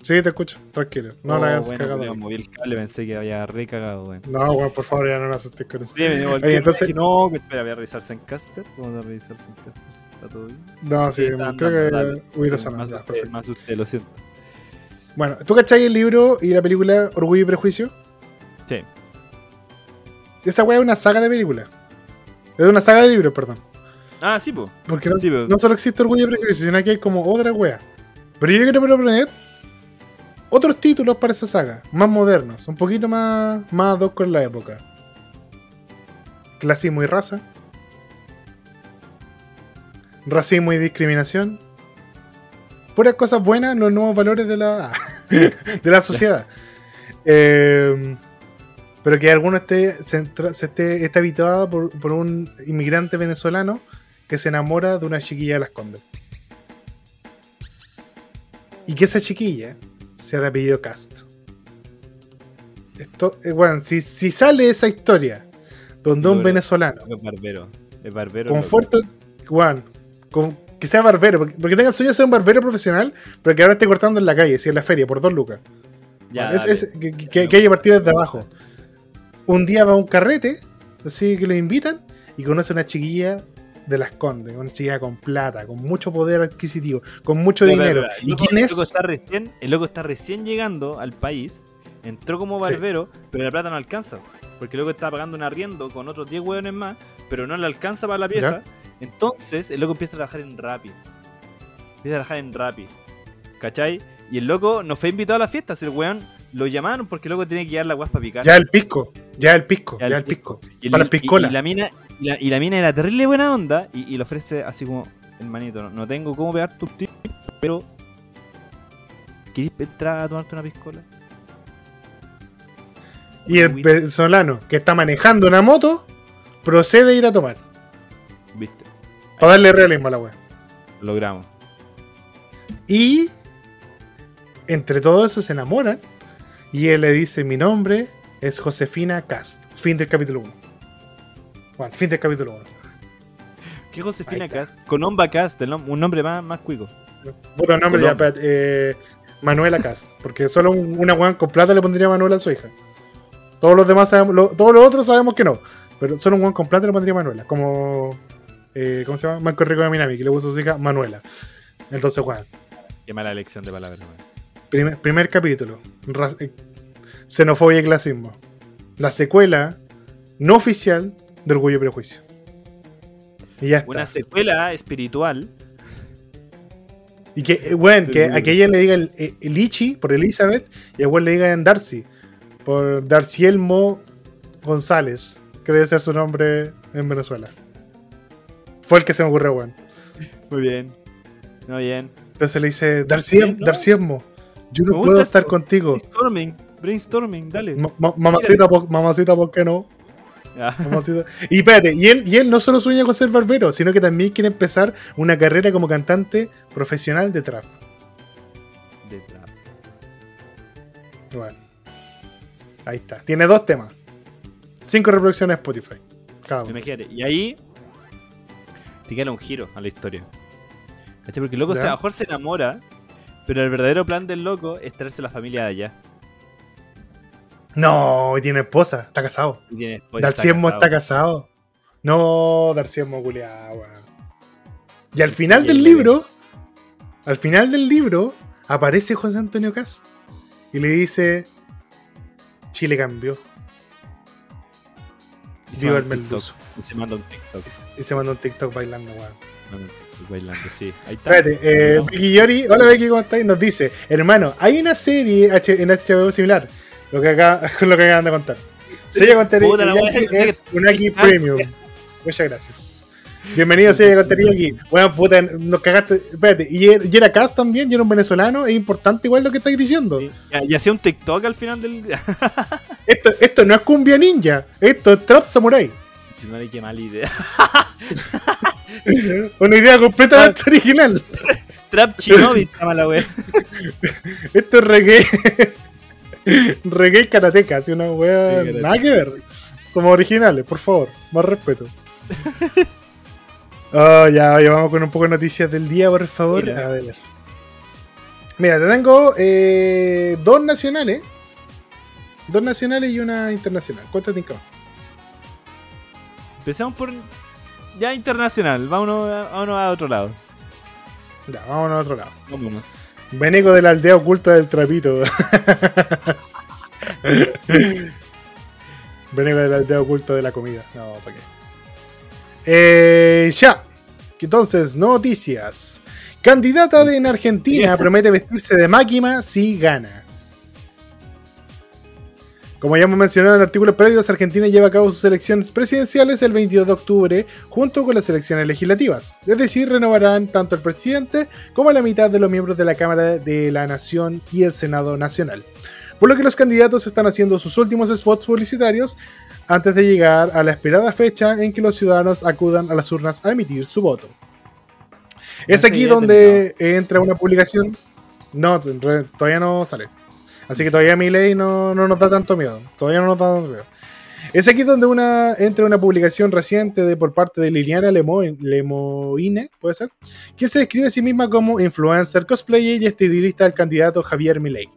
B: Sí, te escucho, tranquilo. No
A: Oh,
B: la hayas
A: bueno,
B: cagado.
A: moví el cable, pensé que había re cagado, weón.
B: No, bueno, por favor, ya no me asustes con eso.
A: Sí, me
B: Oye, entonces-
A: no, espera, voy a revisar Zencaster. Vamos a revisar Zencaster. ¿Está todo bien?
B: No, sí,
A: está
B: creo
A: andando,
B: que
A: dale.
B: hubiera perfecto.
A: me asusté, lo siento.
B: Bueno, ¿tú cachai el libro y la película Orgullo y Prejuicio?
A: Sí.
B: Esa weá es una saga de películas. Es una saga de libros, perdón.
A: Ah, sí, pues.
B: Porque no,
A: Sí,
B: solo existe Orgullo y Prejuicio, sino que hay como otra wea. Pero yo quiero proponer otros títulos para esa saga, más modernos, un poquito más, más ad hoc con la época. Clasismo y raza. Racismo y discriminación. Puras cosas buenas, los nuevos valores de la, de la sociedad. Eh, pero que alguno esté, se esté, esté habitado por, por un inmigrante venezolano que se enamora de una chiquilla de las Condes. Y que esa chiquilla sea de apellido Cast. Esto, eh, bueno, si, si sale esa historia donde un
A: Bueno.
B: venezolano
A: Es barbero. Es barbero.
B: con fuerte, Juan, con- que sea barbero, porque, porque tenga el sueño de ser un barbero profesional, pero que ahora esté cortando en la calle, si en la feria, por dos lucas.
A: Ya,
B: Es-
A: dale.
B: es- que, que- que haya partido desde abajo. Un día va a un carrete, así que lo invitan, y conoce a una chiquilla de las Condes, una chiquilla con plata, con mucho poder adquisitivo, con mucho dinero. ¿Y
A: Loco-
B: quién
A: el
B: es?
A: loco está recién, el loco está recién llegando al país. Entró como
B: Sí.
A: barbero, pero la plata no alcanza. Porque el loco está pagando un arriendo con otros 10 hueones más, pero no le alcanza para la pieza. Entonces el loco empieza a trabajar en Rappi. Empieza a trabajar en Rappi. ¿Cachai? Y el loco no fue invitado a la fiesta. Si el weón lo llamaron porque el loco tenía que llevar la guas para picar.
B: Ya el pisco, ya el pisco,
A: Ya
B: ya,
A: el
B: pisco.
A: Y, el-
B: Para la
A: y-
B: piscola.
A: y la mina, y la, y la mina era terrible buena onda y, y le ofrece así como, hermanito, no, no tengo cómo pegar tus tips, pero ¿querés entrar a tomarte una piscola?
B: Y el venezolano que está manejando una moto procede a ir a tomar.
A: ¿Viste?
B: Para darle realismo a la.
A: Lo logramos.
B: Y entre todo eso se enamoran. Y él le dice: Mi nombre es Josefina Cast. Fin del capítulo 1. Bueno, fin del capítulo 1.
A: ¿Qué Josefina. Cast? Colomba Cast, nom- un nombre más, más cuico.
B: Puta nombre, ya, eh, Manuela Cast. Porque solo un- una weón con plata le pondría Manuela a su hija. Todos los demás sabemos, lo- todos los otros sabemos que no. Pero solo un weón con plata le pondría Manuela. Como. Eh, ¿Cómo se llama? Marco Rico de Minami, que le puso a su hija Manuela. Entonces, weón.
A: Qué mala elección de palabras.
B: Primer, primer capítulo. Eh, xenofobia y clasismo. La secuela no oficial de Orgullo y Prejuicio. Y ya está.
A: Una secuela espiritual.
B: Y que, eh, bueno, que a que ella le diga el, el, el Ichi por Elizabeth y a igual le diga en Darcy por Darcy Elmo González, que debe ser su nombre en Venezuela. Fue el que se me ocurrió, weón.
A: Muy bien. Muy bien.
B: Entonces le dice. Darcy Elmo, yo no puedo estar contigo.
A: Brainstorming. Brainstorming, dale.
B: Ma- ma- mamacita, po- mamacita, ¿por qué no? Mamacita. Y espérate, y él, y él no solo sueña con ser barbero, sino que también quiere empezar una carrera como cantante profesional de trap.
A: de trap.
B: Bueno, ahí está. Tiene dos temas. Cinco reproducciones Spotify. Cada uno.
A: Imagínate. Y ahí queda un giro a la historia. ¿Cachai? Porque el loco
B: Ya.
A: se, a lo mejor se enamora, pero el verdadero plan del loco es traerse la familia de allá.
B: No, y tiene esposa, está casado.
A: Y tiene esposa,
B: está casado. No, culiao, weón. Y al final
A: Y
B: del
A: el-
B: libro, al final del libro, aparece José Antonio Cast y le dice: Chile cambió.
A: Y se manda un TikTok. Y se manda un TikTok.
B: Y se mandó un TikTok bailando, weón.
A: Se manda un TikTok bailando, sí. Ahí está.
B: Espérate, eh. Becky Yori, hola Becky, ¿cómo estás? Nos dice, hermano, hay una serie en HBO similar, lo que acá, con lo que acaban de contar. Sella con
A: Puta la
B: Teriyaki
A: wea,
B: es un
A: Ah,
B: Premium. Muchas gracias. Bienvenido, Sella con Teriyaki. Bueno, puta, nos cagaste. Espérate, y era- y era Cast también, y era un venezolano, es importante igual lo que estáis diciendo.
A: Y, y hacía un TikTok al final del.
B: Esto, esto no es cumbia ninja, esto es Trap Samurai.
A: no le qué mala idea.
B: Una idea completamente original.
A: Trap Shinobi se llama la wea.
B: Esto es reggae. reggae karateca, así una wea.
A: Sí,
B: nada que ver. Somos originales, por favor. Más respeto. Oh, ya, oye, vamos con un poco de noticias del día, por favor.
A: Mira.
B: A ver. Mira, te tengo eh, dos nacionales. Dos nacionales y una internacional. ¿Cuántas tienes?
A: Empecemos por. Ya internacional. Vámonos, a- vámonos a otro lado.
B: Ya, vámonos a otro lado.
A: Vámonos.
B: Veneco de la aldea oculta del trapito. Veneco de la aldea oculta de la comida. No, ¿para qué? Eh, ya. Entonces, noticias. Candidata de en Argentina promete vestirse de máquina si gana. Como ya hemos mencionado en artículos previos, Argentina lleva a cabo sus elecciones presidenciales el 22 de octubre junto con las elecciones legislativas. Es decir, renovarán tanto el presidente como la mitad de los miembros de la Cámara de la Nación y el Senado Nacional. Por lo que los candidatos están haciendo sus últimos spots publicitarios antes de llegar a la esperada fecha en que los ciudadanos acudan a las urnas a emitir su voto. Es aquí donde entra una publicación. No, todavía no sale. Así que todavía mi ley no, no nos da tanto miedo. Todavía no nos da tanto miedo. Es aquí donde una, entra una publicación reciente de, por parte de Liliana Lemo, Lemoine, ¿puede ser? Quien se describe a sí misma como influencer, cosplayer y estilista del candidato Javier Milei.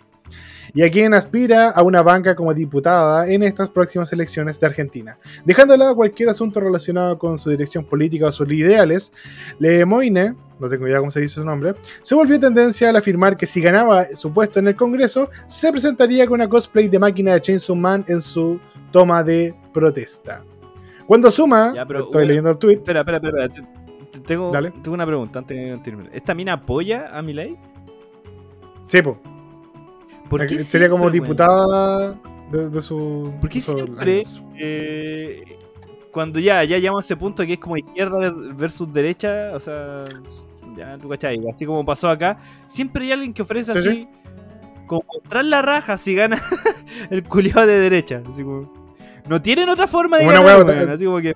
B: Y a quien aspira a una banca como diputada en estas próximas elecciones de Argentina. Dejando de lado cualquier asunto relacionado con su dirección política o sus ideales, Lemoine, no tengo idea cómo se dice su nombre, se volvió tendencia al afirmar que si ganaba su puesto en el Congreso, se presentaría con una cosplay de máquina de Chainsaw Man en su toma de protesta. Cuando suma,
A: Ya, pero
B: estoy leyendo el tweet,
A: Espera, espera, espera. te- te- Tengo, tengo una pregunta antes de continuar. ¿Esta mina apoya a Milei?
B: sí, po,
A: ¿Por qué
B: sería como
A: siempre,
B: diputada de, de su.
A: ¿Por qué
B: de sus
A: siempre eh, cuando ya, ya llegamos a ese punto que es como izquierda ver- versus derecha, o sea, ya tú cachai, así como pasó acá, siempre hay alguien que ofrece
B: Sí,
A: así,
B: sí.
A: como mostrar la raja si gana el culiado de derecha. Así como, no tienen otra forma de ganar, así como que...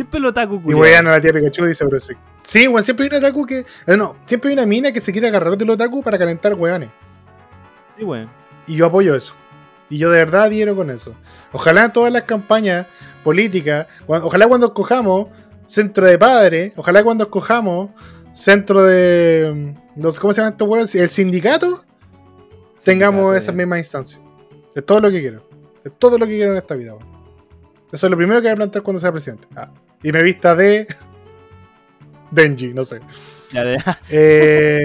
A: siempre lo taco,
B: Y
A: culiao.
B: wean a la tía Pikachu dice, pero sí. Sí, weón, siempre hay un otaku que. eh, no, siempre hay una mina que se quiere agarrar del otaku para calentar weones.
A: Sí, weón.
B: Y yo apoyo eso. Y yo de verdad adhiero con eso. Ojalá en todas las campañas políticas, ojalá cuando escojamos centro de padre, ojalá cuando escojamos centro de. mm, no sé ¿Cómo se llama estos weones? El sindicato, tengamos esas mismas instancias. Es todo lo que quiero. Es todo lo que quiero en esta vida. weón. Eso es lo primero que voy a plantear cuando sea presidente. Ah, y me vista de. Benji, no sé.
A: Ya, de-
B: Eh,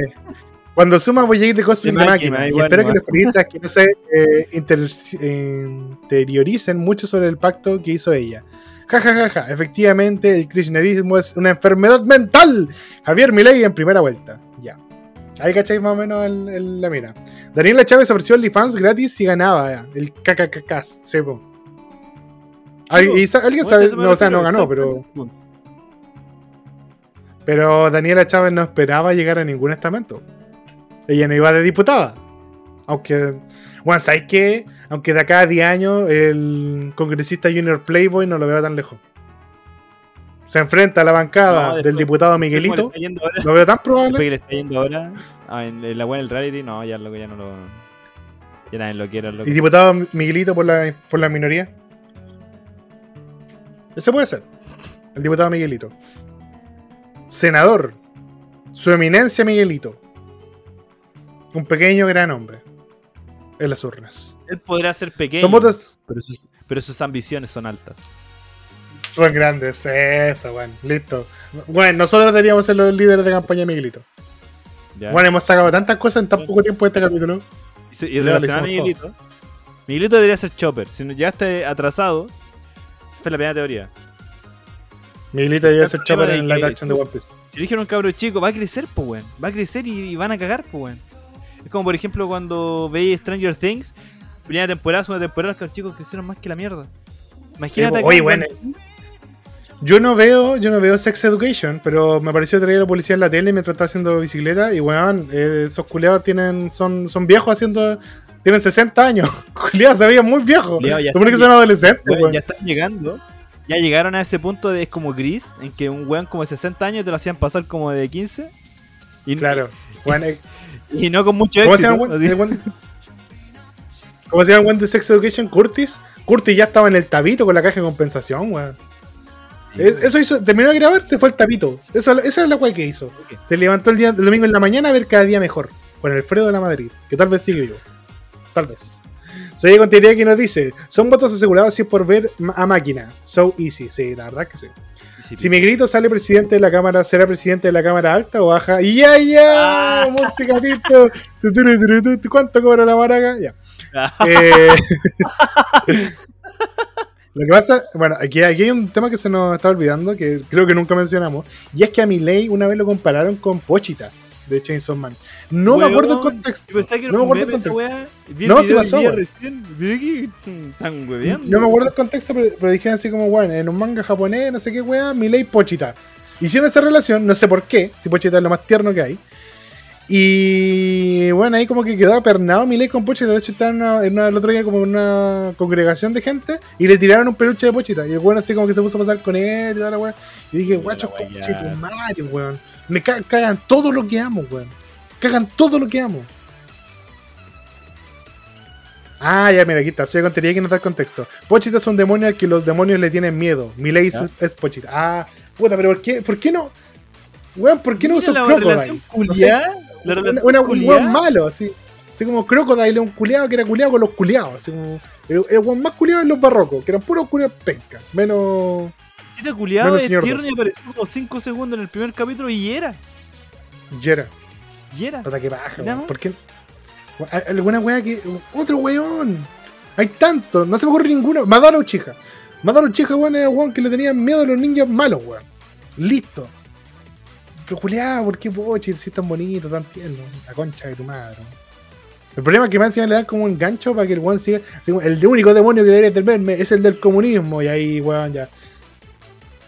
B: cuando suma voy a ir de cosplay
A: De
B: de,
A: máquina,
B: máquina. y espero
A: igual.
B: que los periodistas que no se eh, inter- interioricen mucho sobre el pacto que hizo ella. Ja, ja, ja, ja. Efectivamente, el kirchnerismo es una enfermedad mental. Javier Milei en primera vuelta. Ya. Ahí cacháis más o menos el- el- la mira. Daniela Chávez ofreció OnlyFans gratis si ganaba ya, el y sa- Alguien sabe, no, o sea, no ganó, pero, pero Daniela Chávez no esperaba llegar a ningún estamento. Ella no iba de diputada. Aunque, bueno, ¿sabes qué? Aunque de acá a 10 años el congresista Junior Playboy no lo veo tan lejos. Se enfrenta a la bancada
A: No,
B: del diputado Miguelito. Lo veo tan probable.
A: que le está yendo ahora ah, en, la buena del reality, no, ya, loco, ya no lo. Ya nadie lo quiere, loco.
B: Y diputado Miguelito por la, por la minoría. Ese puede ser. El diputado Miguelito. Senador. Su eminencia Miguelito. Un pequeño gran hombre. En las urnas.
A: Él podrá ser pequeño,
B: Son votos.
A: pero, sus, pero sus ambiciones son altas.
B: Son grandes. Eso, bueno. Listo. Bueno, nosotros deberíamos ser los líderes de campaña de Miguelito.
A: ¿ya?
B: Bueno, hemos sacado tantas cosas en tan poco tiempo de este capítulo.
A: y,
B: ya
A: relacionado a Miguelito, Miguelito debería ser Chopper. Si no llegaste atrasado, fue la primera teoría.
B: Miguelito debe
A: El
B: ser
A: de
B: en
A: que-
B: action de One Piece.
A: Si eligieron un cabro chico, va a crecer, pues, weón. Va a crecer y, y van a cagar, pues, weón. Es como, por ejemplo, cuando veis Stranger Things, primera temporada, segunda temporada, los cabros chicos crecieron más que la mierda. Imagínate
B: Sí, oye, bueno, Yo no veo, yo no veo Sex Education, pero me pareció traer a la policía en la tele mientras estaba haciendo bicicleta y weón, eh, esos culiados tienen, son, son viejos haciendo, tienen 60 años. Culiados se veían muy viejos.
A: Culiao, ya
B: Supone que son adolescentes,
A: ya están llegando. Ya llegaron a ese punto de es como gris, en que un weón como de 60 años te lo hacían pasar como de 15. Y,
B: Claro. Eh,
A: y no con mucho
B: ¿Cómo
A: éxito.
B: ¿Cómo se llama el weón de Sex Education? Curtis. Curtis ya estaba en el tabito con la caja de compensación, weón. Es- Eso hizo, terminó de grabar, se fue al tapito. Eso, esa es la weá que hizo. Se levantó el, día, el domingo en la mañana a ver cada día mejor. Con Alfredo de la Madrid, que tal vez sigue vivo. Tal vez. Soy con teoría que nos dice: Son votos asegurados si es por ver a máquina. So easy. Sí, la verdad que sí. Si Miguelito sale presidente de la Cámara, ¿será presidente de la Cámara Alta o baja? ¡Y ya, ya!
A: Ah.
B: Tu, tu, tu. ¿Cuánto cobra la maraca? Ya.
A: Ah,
B: Eh, Lo que pasa, bueno, aquí, aquí hay un tema que se nos está olvidando, que creo que nunca mencionamos, y es que a Miley una vez lo compararon con Pochita de Chainsaw Man. No me acuerdo el contexto.
A: Que
B: No me acuerdo el contexto. No, sí pasó,
A: recién. Vi que están hueveando.
B: No me acuerdo el contexto, pero, pero dijeron así como, bueno, en un manga japonés, no sé qué weá, Miley Pochita. Hicieron esa relación, no sé por qué, si Pochita es lo más tierno que hay. Y bueno, ahí como que quedó apernado Miley con Pochita. De hecho, estaba en una- en una- el otro día como en una congregación de gente y le tiraron un peluche de Pochita. Y el weón así como que se puso a pasar con él y toda la weá. Y dije, guacho, conche tu madre, weón. Me ca- cagan todo lo que amo, weón. Cagan todo lo que amo. Ah, ya, mira, aquí está. Soy tontería que no da contexto. Pochita es un demonio al que los demonios le tienen miedo. Es,
A: Ya.
B: es Pochita. Ah, puta, pero ¿por qué, ¿por qué no? Weón, ¿por qué no uso Crocodile? No sé.
A: La relación
B: una- un weón malo, así. Así como Crocodile, un culiado que era culiado con los culiados. Así como. El, el weón más culiado en los barrocos, que eran puros culiados penca. Menos.
A: Este culiado
B: Menos
A: es
B: señor
A: tierno
B: dos.
A: y apareció como 5 segundos en el primer capítulo y era. Y era.
B: Puta que baja, weón. ¿Por qué? Alguna weá que. Otro weón. Hay tanto. No se me ocurre ninguno. Madara Uchiha. Madara Uchiha, weón, era weón que le tenían miedo a los ninjas malos, weón. Listo. Pero culiado, ¿por qué Pochi? Si es tan bonito, tan tierno. La concha de tu madre. El problema es que más encima le dan como un gancho para que el weón siga. el único demonio que debería tenerme es el del comunismo. Y ahí, weón, ya.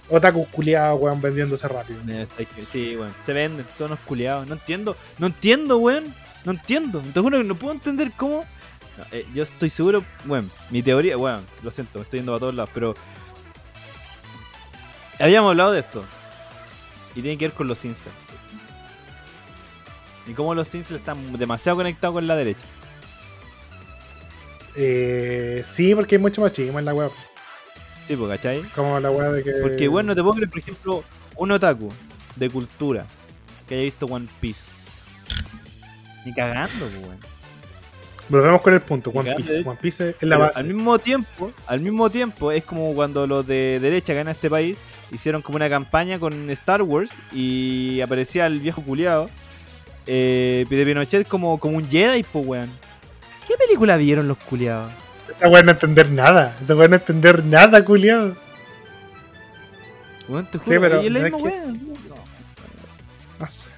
B: Otaku culiado, weón, vendiéndose rápido.
A: Sí, weón. Se venden, son unos culiados. No entiendo. No entiendo, weón. No entiendo. Te juro que no puedo entender cómo. No, eh, yo estoy seguro, bueno, mi teoría, bueno, lo siento, me estoy yendo para todos lados, pero. Habíamos hablado de esto. Y tiene que ver con los incels. Y cómo los incels están demasiado conectados con la derecha.
B: Eh, sí, porque hay mucho machismo en la weá.
A: Sí, pues, ¿cachai?
B: Como la weá de que.
A: Porque, bueno, no te creer, por ejemplo, un otaku de cultura que haya visto One Piece. Ni cagando, pues, weón.
B: Volvemos con el punto. One Piece. One Piece es la base.
A: Al mismo tiempo, al mismo tiempo es como cuando los de derecha en este país hicieron como una campaña con Star Wars y aparecía el viejo culiado eh, de Pinochet como, como un Jedi, pues weón. ¿Qué película vieron los culiados?
B: Esa weá no entender nada. Esa weá no entender nada, culiado.
A: Weón, te juro,
B: pero
A: sí.
B: No sé.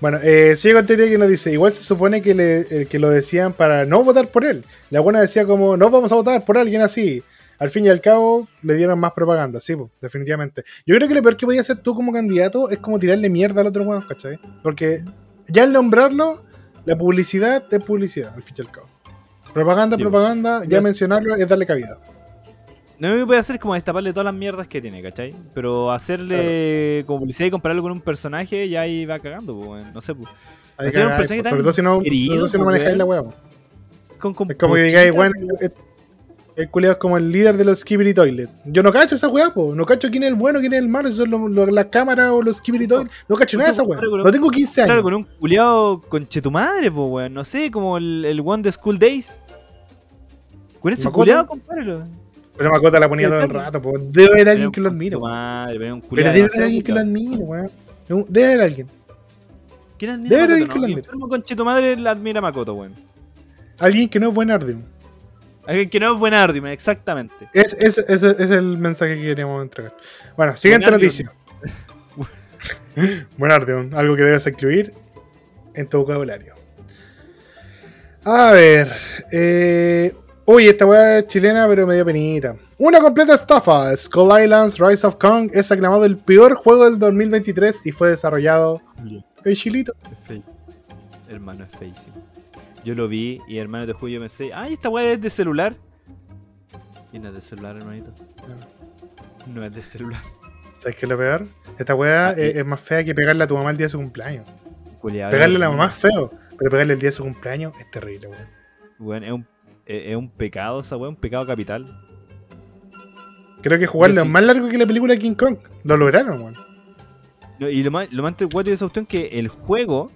B: Bueno, eh, sigue con teoría que nos dice, igual se supone que, le, eh, que lo decían para no votar por él. La buena decía como, no vamos a votar por alguien así. Al fin y al cabo, le dieron más propaganda, sí, pues, definitivamente. Yo creo que lo peor que podías hacer tú como candidato es como tirarle mierda al otro weón, ¿cachai? Porque ya al nombrarlo, la publicidad es publicidad, al fin y al cabo. Propaganda, propaganda, ya
A: Ya-
B: mencionarlo es darle cabida.
A: No lo que puede hacer es como destaparle todas las mierdas que tiene, ¿cachai? Pero hacerle como publicidad y compararlo con un personaje, ya ahí va cagando, pues, weón. No sé, pues. Hacer un personaje
B: pues,
A: tan
B: sobre todo si no,
A: querido,
B: sobre todo si no
A: pues,
B: manejáis la weá. pues.
A: Con, con
B: Es como que digáis, bueno, el, el culiao es como el líder de los Skibidi Toilet. Yo no cacho esa weá, po. No cacho quién es el bueno, quién es el malo, si son los- las cámaras o los Skibidi Toilet. No cacho nada de esa weá.
A: Claro,
B: No tengo 15
A: Claro,
B: años.
A: con un culiado con chetumadre, pues, weón. No sé, como el, el One de School Days. Con ese culiado, compárelo.
B: Pero Macota la ponía todo el rato, po. Debe haber alguien que lo admire.
A: Madre, pero un
B: Pero
A: culiado.
B: debe haber alguien que lo admire, weón. Debe haber alguien.
A: ¿Quién admira
B: Debe
A: a
B: haber alguien que lo
A: No,
B: admire.
A: enfermo con chetumadre la admira a Makoto, weón.
B: Alguien que no es buen Ardium.
A: Alguien que no es buen Ardim, exactamente.
B: Es, es, es, es el mensaje que queríamos entregar. Bueno, siguiente
A: Buen
B: noticia. buen Ardium, algo que debes incluir en tu vocabulario. A ver. Eh, uy, esta weá es chilena, pero medio penita. Una completa estafa. Skull Islands Rise of Kong es aclamado el peor juego del 2023 y fue desarrollado en Chilito.
A: Es. Hermano, es feísimo. Yo lo vi y hermano, te juro, yo pensé, ay, esta weá es de celular. Y no es de celular, hermanito. No es de celular.
B: ¿Sabes qué es lo peor? Esta weá
A: Ah,
B: es, es más fea que pegarle a tu mamá el día de su cumpleaños.
A: Culiado,
B: Pegarle a la mamá es feo, pero pegarle el día de su cumpleaños es terrible, weón.
A: Weón, es un, es, un pecado esa weá, un pecado capital.
B: Creo que jugarlo es más largo que la película de King Kong. Lo lograron, weón.
A: No, y lo más, lo más de esa cuestión es que el juego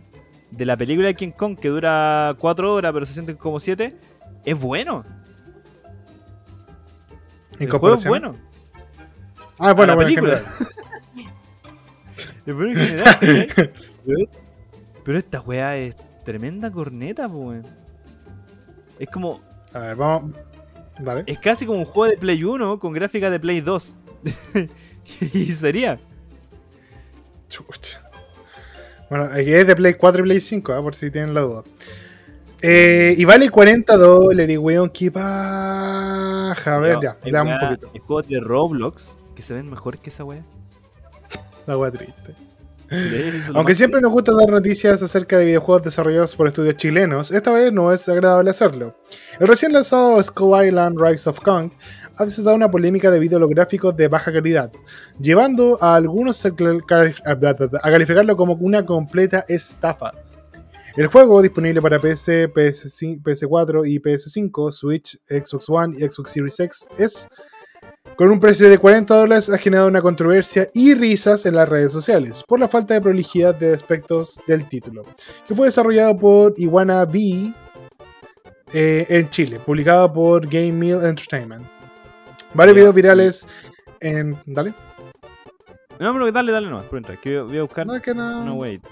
A: de la película de King Kong, que dura 4 horas, pero se sienten como 7, es bueno.
B: En
A: el juego es bueno.
B: Ah, bueno, bueno, en
A: película. en general, ¿cachai? pero, esta weá es tremenda corneta, po, weón. Es como.
B: A ver, vamos, Vale.
A: Es casi como un juego de Play 1 con gráfica de Play 2. y sería.
B: Chucha. Bueno, aquí es de Play 4 y Play 5, ¿ah? por si tienen la duda. Eh, y vale 40 dólares, weón. Qué paja. A ver, ya,
A: hay
B: dame un
A: weá-
B: poquito.
A: Hay juegos de Roblox que se ven mejor que esa wea.
B: La wea triste. Aunque siempre nos gusta dar noticias acerca de videojuegos desarrollados por estudios chilenos, esta vez no es agradable hacerlo. El recién lanzado Skull Island Rise of Kong ha desatado una polémica debido a los gráficos de baja calidad, llevando a algunos a, calif- a calificarlo como una completa estafa. El juego, disponible para PC, PS5 PS4 y PS5, Switch, Xbox One y Xbox Series X, es con un precio de 40 dólares ha generado una controversia y risas en las redes sociales por la falta de prolijidad de aspectos del título, que fue desarrollado por Iguana B eh, en Chile, publicado por Game Meal Entertainment. Varios videos virales en... Dale.
A: No, pero dale, dale nomás, que voy a buscar
B: No, es que no.
A: una wait.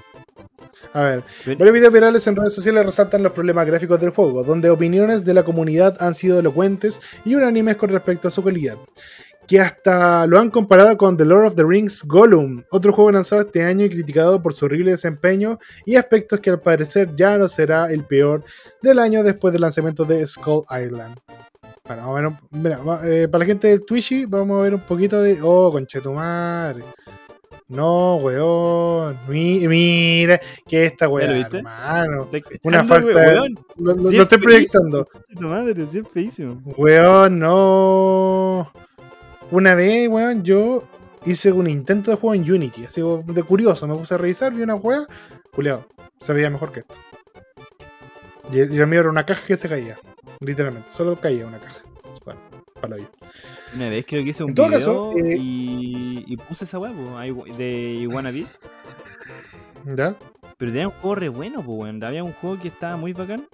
B: A ver, Varios videos virales en redes sociales resaltan los problemas gráficos del juego, donde opiniones de la comunidad han sido elocuentes y unánimes con respecto a su calidad, que hasta lo han comparado con The Lord of the Rings Gollum, otro juego lanzado este año y criticado por su horrible desempeño y aspectos que al parecer ya no será el peor del año después del lanzamiento de Skull Island. Bueno, vamos a ver un- mira, eh, para la gente de Twitchy, vamos a ver un poquito de. Oh, conchetumare. No, weón. Mi- Mira, que esta
A: ¿Ya lo
B: weá,
A: viste?
B: hermano. Una falta
A: weón.
B: Lo, lo-
A: Sí,
B: lo estoy
A: es
B: proyectando.
A: Tu madre, es feísimo.
B: Weón, no. Una vez, weón, yo hice un intento de juego en Unity. Así de curioso, me puse a revisar, vi una weá. Culeado, se veía mejor que esto. Y el, y el mío era una caja que se caía. Literalmente, solo caía una caja. Bueno, para hoyo.
A: Una vez creo que hice un
B: En todo
A: video
B: caso, eh,
A: y, y puse esa weá de Iguana Beat.
B: ¿Ya?
A: Pero tenía un juego re bueno, pues, weón. Había un juego que estaba muy bacán.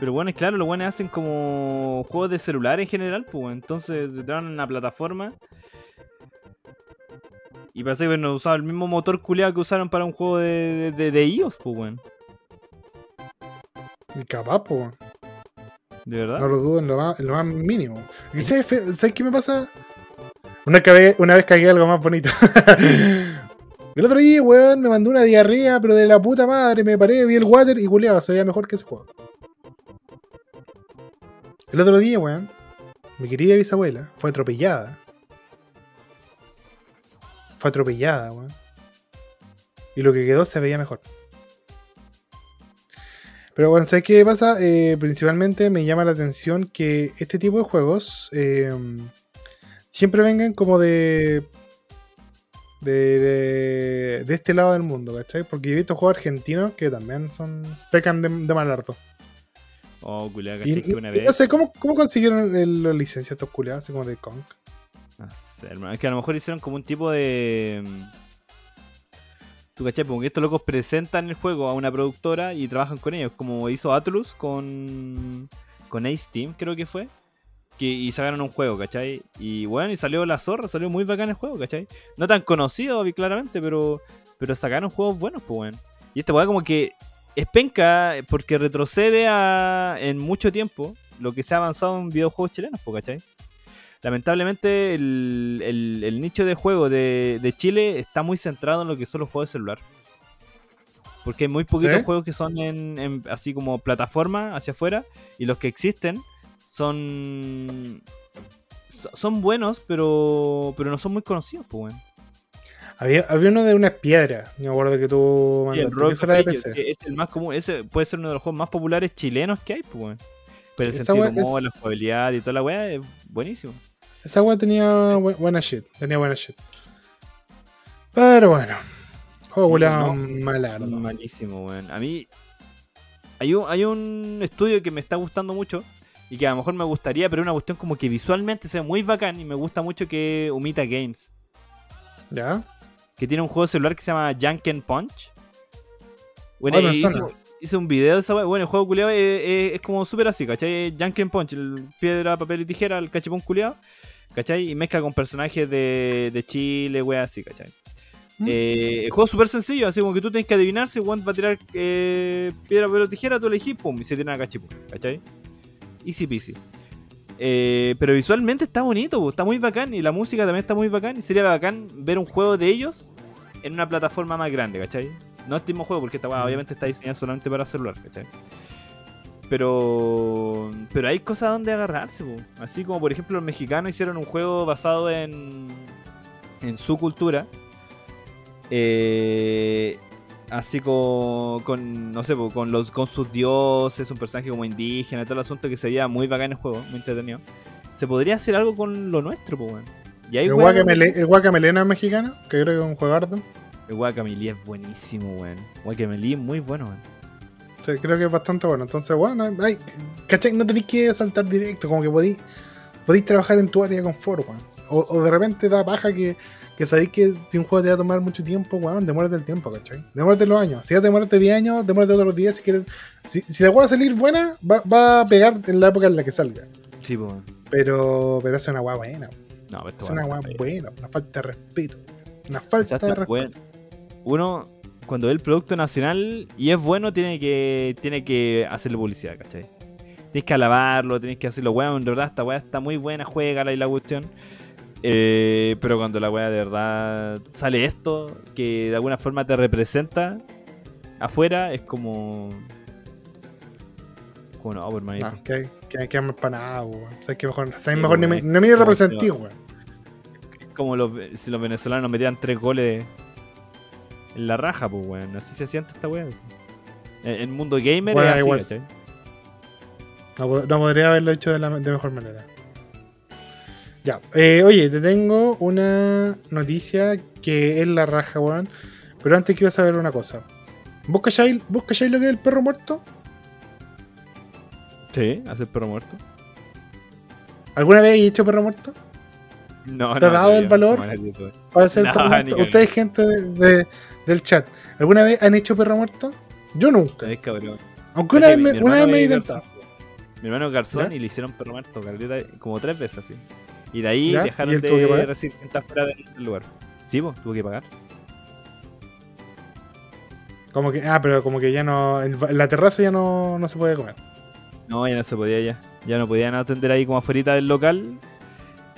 A: Pero bueno, es claro, los buenos hacen como juegos de celular en general, pues, weón. Entonces te dan una plataforma. Y parece que bueno, usaban el mismo motor culeado que usaron para un juego de, de, de iOS, pues, weón.
B: Y capaz, weón.
A: De verdad.
B: No lo dudo en lo más, en lo más mínimo. ¿Y ¿Sabes, fe- ¿sabes qué me pasa? Una, cabe- una vez cagué algo más bonito. el otro día, weón, me mandó una diarrea, pero de la puta madre. Me paré, vi el water y culeaba, se veía mejor que ese juego. El otro día, weón, mi querida bisabuela fue atropellada. Fue atropellada, weón. Y lo que quedó se veía mejor. Pero bueno, ¿sabes qué pasa? Eh, principalmente me llama la atención que este tipo de juegos eh, siempre vengan como de, de, de. de este lado del mundo, ¿cachai? Porque he visto juegos argentinos que también son. pecan de, de mal harto.
A: Oh, culeado,
B: Y,
A: ¿cachai? Que una vez.
B: no sé, ¿cómo, cómo consiguieron el- la licencia estos culiados? Así como de Kong.
A: No sé, hermano. Es que a lo mejor hicieron como un tipo de. mm, Tú cachai, porque estos locos presentan el juego a una productora y trabajan con ellos, como hizo Atlus con. con Ace Team, creo que fue. Que, y sacaron un juego, ¿cachai? Y bueno, y salió la zorra, salió muy bacán el juego, ¿cachai? No tan conocido, claramente, pero. Pero sacaron juegos buenos, pues bueno. Y esta weá como que es penca porque retrocede a, en mucho tiempo lo que se ha avanzado en videojuegos chilenos, pues, ¿cachai? lamentablemente el, el- el nicho de juego de, de Chile está muy centrado en lo que son los juegos de celular. Porque hay muy poquitos
B: ¿Sí?
A: juegos que son en, en- así como plataforma hacia afuera y los que existen son so- son buenos, pero pero no son muy conocidos, pues bueno.
B: Había, había uno de unas piedras. Me acuerdo que tú
A: el
B: mandaste.
A: Rock Ages,
B: PC.
A: que es el más común, ese puede ser uno de los juegos más populares chilenos que hay, pues bueno. Pero el
B: Sí,
A: sentido humor,
B: es-
A: la jugabilidad y toda la weá es buenísimo.
B: Esa weá tenía bu- buena shit. Tenía buena shit. Pero bueno. Juego
A: Sí, no.
B: malardo.
A: Malísimo, weón. A mí. Hay un, hay un estudio que me está gustando mucho. Y que a lo mejor me gustaría, pero es una cuestión como que visualmente sea muy bacán. Y me gusta mucho que Umita Games.
B: ¿Ya?
A: Que tiene un juego celular que se llama Janken Punch. Bueno,
B: Oh,
A: hice un video de esa. Bueno, el juego culiado es, es- es como súper así, ¿cachai? Janken Punch, el piedra, papel y tijera, el cachipón culiado. ¿Cachai? Y mezcla con personajes de, de Chile, wea así, ¿cachai?
B: Mm.
A: Eh, el juego es súper sencillo, así como que tú tienes que adivinar si Juan va a tirar eh, piedra, papel o tijera, tú elegís, pum, y se tiran a cachipón, ¿cachai? Easy peasy. Eh, pero visualmente está bonito, está muy bacán. Y la música también está muy bacán. Y sería bacán ver un juego de ellos en una plataforma más grande, ¿cachai? No este mismo juego, porque esta weá obviamente está diseñada solamente para celular, ¿cachai? Pero. Pero hay cosas donde agarrarse, po. Así como por ejemplo los mexicanos hicieron un juego basado en. en su cultura. Eh, así con, con no sé, con los con sus dioses, un personaje como indígena, todo el asunto que se veía muy bacán el juego, muy entretenido. Se podría hacer algo con lo nuestro, pues. Y ahí,
B: El Guacamele- el Guacamelena mexicano, que creo que es un juegardo.
A: el Guacameli es buenísimo, weón. Guacameli es muy bueno, weón.
B: Sí, creo que es bastante bueno. Entonces, bueno, ay, ¿cachai? No tenéis que saltar directo, como que podéis, podéis trabajar en tu área de confort, weón. O, o de repente da paja que, que sabéis que si un juego te va a tomar mucho tiempo, weón, demórate el tiempo, ¿cachai? Demórate los años. Si ya te demoraste 10 años, demórate otros 10 si quieres. Si, si la juega va a salir buena, va, va a pegar en la época en la que salga.
A: Sí, pues.
B: Pero, pero es una weá buena.
A: No, pero esto
B: Es una weá buena, una falta de respeto. Una falta de respeto.
A: bueno. Uno, cuando ve el producto nacional y es bueno, tiene que, tiene que hacerle publicidad, ¿cachai? Tienes que alabarlo, tienes que hacerlo, weón, de verdad, esta weá está muy buena, juégala y la cuestión. Eh, pero cuando la weá de verdad sale esto, que de alguna forma te representa afuera, es como... Como no, pues, hermanito.
B: No, que, que, que empanado, weón. O sea, que mejor, o sea,
A: Sí,
B: mejor ni no me representí, weón.
A: Es como los, si los venezolanos metían tres goles en la raja, pues, weón. Así se siente esta weá. En el mundo gamer
B: Bueno,
A: es así,
B: igual. No, no podría haberlo hecho de, la, de mejor manera. Ya, eh, oye, te tengo una noticia que es la raja, weón. Pero antes quiero saber una cosa. ¿Vos cacháis, ¿Vos cacháis lo que es el perro muerto?
A: Sí, hacer perro muerto.
B: ¿Alguna vez hay hecho perro muerto?
A: No,
B: ¿Te ha
A: no,
B: dado el valor? Para hacer perro muerto. Ustedes, gente de- de- del chat, ¿alguna vez han hecho perro muerto? Yo nunca.
A: Es cabrón.
B: Aunque una
A: Es
B: vez me, una vez me he intentado.
A: Mi hermano garzón
B: ¿Ya?
A: y le hicieron perro muerto, como tres veces así. Y de ahí
B: ¿Ya? ¿Y
A: dejaron de recibir gente afuera del lugar. Sí, pues, tuvo que pagar.
B: Como que, ah, pero como que ya no. En la terraza ya no, no se puede comer.
A: No, ya no se podía ya. Ya no podían atender ahí como afuera del local,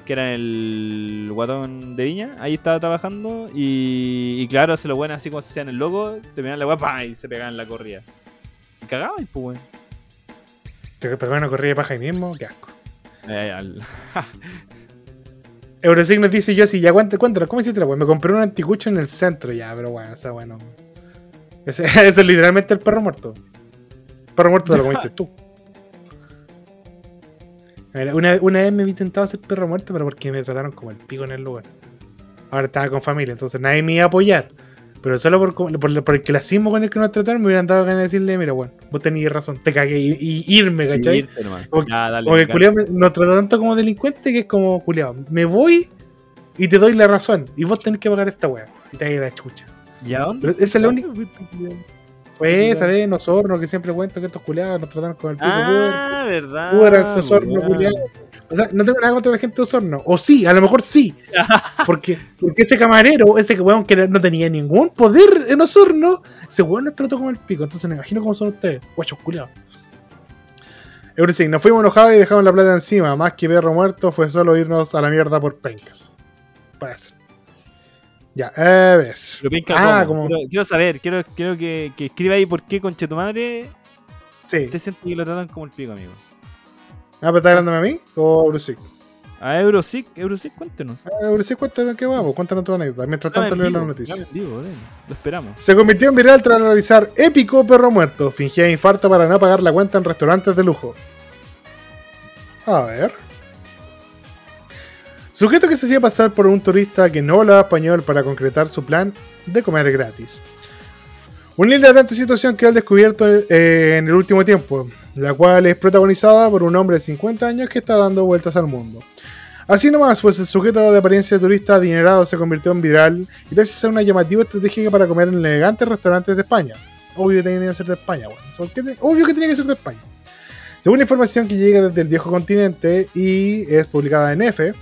A: que era el guatón de Viña. Ahí estaba trabajando y, y claro, se lo bueno así como se hacían el loco, terminaban la guapa y se pegaban la corrida. Y cagaban, pues, weón.
B: Te pegó una corrida de paja ahí mismo, qué asco.
A: Eh, al-
B: Eurosig nos dice yo sí, ya cuéntalo, cuéntalo, ¿cómo hiciste la weá? Me compré un anticucho en el centro ya, pero bueno, o sea, bueno. Ese- eso es literalmente el perro muerto. Perro muerto te lo comiste tú. Una, una vez me vi tentado a hacer perro muerto, pero porque me trataron como el pico en el lugar. Ahora estaba con familia, entonces nadie me iba a apoyar. Pero solo por, por, por el clasismo con el que nos trataron, me hubieran dado ganas de decirle, mira, bueno, vos tenías razón, te cagué y, y irme, ¿cachai?
A: irte Ya, dale,
B: Como que
A: me
B: culiao nos trata tanto como delincuente que es como, culiao, me voy y te doy la razón. Y vos tenés que pagar esta weá. Y te haga la chucha.
A: ¿Y a dónde?
B: Esa es la única- vez en Osorno que siempre cuento que estos culiados nos trataron con el pico.
A: Ah, verdad.
B: Eras Osorno,
A: weón.
B: O sea, no tengo nada contra la gente de Osorno. O sí, a lo mejor sí. Porque, porque ese camarero, ese weón que no tenía ningún poder en Osorno, ese weón nos trató como el pico. Entonces me imagino cómo son ustedes, guachos culiados. Eurosig, nos fuimos enojados y dejamos la plata encima. Más que perro muerto, fue solo irnos a la mierda por pencas. Puede ser. Ya, a ver.
A: Pero penca,
B: Ah,
A: Quiero, quiero saber, quiero, quiero que, que escriba ahí por qué, conche tu madre,
B: Sí.
A: te sientes que lo tratan como el pico, amigo.
B: Ah, pero está hablándome a mí o Eurosig.
A: A Eurosic, Eurosic, cuéntenos.
B: Ah, Eurosig, cuéntanos qué vamos, cuéntanos tu anécdota. Mientras tanto, leo la noticia.
A: vivo, Lo esperamos.
B: Se convirtió en viral tras realizar épico perro muerto. Fingía infarto para no pagar la cuenta en restaurantes de lujo. A ver. Sujeto que se hacía pasar por un turista que no hablaba español para concretar su plan de comer gratis. Una hilarante situación que al descubierto eh, en el último tiempo, la cual es protagonizada por un hombre de 50 años que está dando vueltas al mundo. Así nomás, pues el sujeto de apariencia de turista adinerado se convirtió en viral gracias a una llamativa estrategia para comer en elegantes restaurantes de España. Obvio que tenía que ser de España, weón. ¿Por qué te- Obvio que tenía que ser de España. Según información que llega desde el viejo continente y es publicada en F,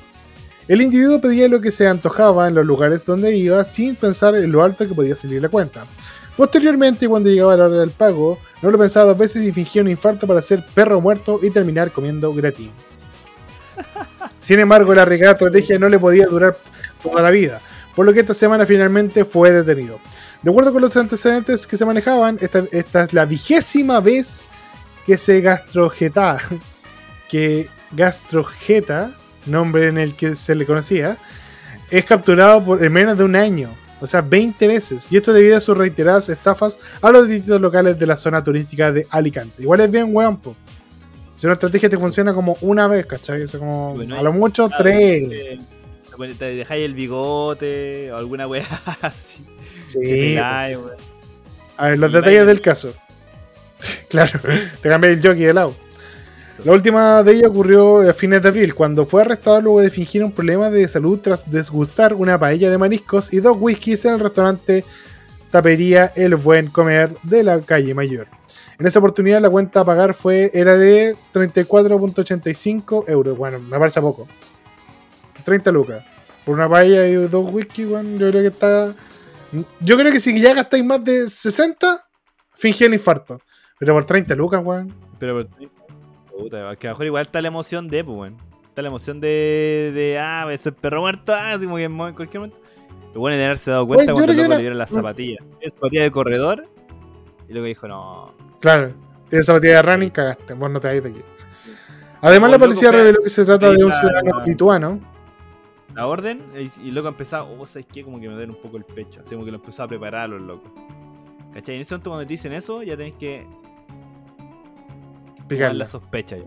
B: el individuo pedía lo que se antojaba en los lugares donde iba sin pensar en lo alto que podía salir la cuenta. Posteriormente, cuando llegaba la hora del pago, no lo pensaba dos veces y fingía un infarto para ser perro muerto y terminar comiendo gratis. Sin embargo, la arriesgada estrategia no le podía durar toda la vida, por lo que esta semana finalmente fue detenido. De acuerdo con los antecedentes que se manejaban, esta, esta es la vigésima vez que se gastrojeta, que gastrojeta, nombre en el que se le conocía, es capturado por en menos de un año. O sea, 20 veces. Y esto debido a sus reiteradas estafas a los distintos locales de la zona turística de Alicante. Igual es bien weón, po. Si una estrategia te funciona como una vez, ¿cachai? O sea, como
A: Bueno,
B: a lo mucho
A: Claro,
B: tres.
A: te- te dejáis el bigote o alguna weá así.
B: Sí. A ver, los
A: Y
B: detalles del caso. claro, te cambié el jockey de lado. La última de ella ocurrió a fines de abril, cuando fue arrestado luego de fingir un problema de salud tras desgustar una paella de mariscos y dos whiskies en el restaurante Tapería El Buen Comer de la calle Mayor. En esa oportunidad la cuenta a pagar fue, era de 34.85 euros. Bueno, me parece poco. 30 lucas. Por una paella y dos whisky, bueno, yo creo que está... Yo creo que si ya gastáis más de 60, fingí el infarto. Pero por 30 lucas, weón.
A: Pero por- puta, que a lo mejor igual está la emoción de, pues, weón. Está la emoción de, de ah, a ser perro muerto, ah, así como que en cualquier momento. Lo bueno es de haberse dado cuenta
B: yo
A: cuando el loco
B: era-
A: le dieron las zapatillas. Es zapatilla de corredor. Y luego dijo, no.
B: Claro, tienes zapatilla de running, cagaste. Vos no te vais de aquí. Además, la
A: el loco
B: policía reveló que se trata de un
A: la-
B: ciudadano lituano.
A: La orden, y, y luego empezaba, oh, ¿sabes qué? Como que me duele un poco el pecho. Así como que lo empezó a preparar a los locos. ¿Cachai? En ese momento cuando te dicen eso, ya tenés que la sospecha ya.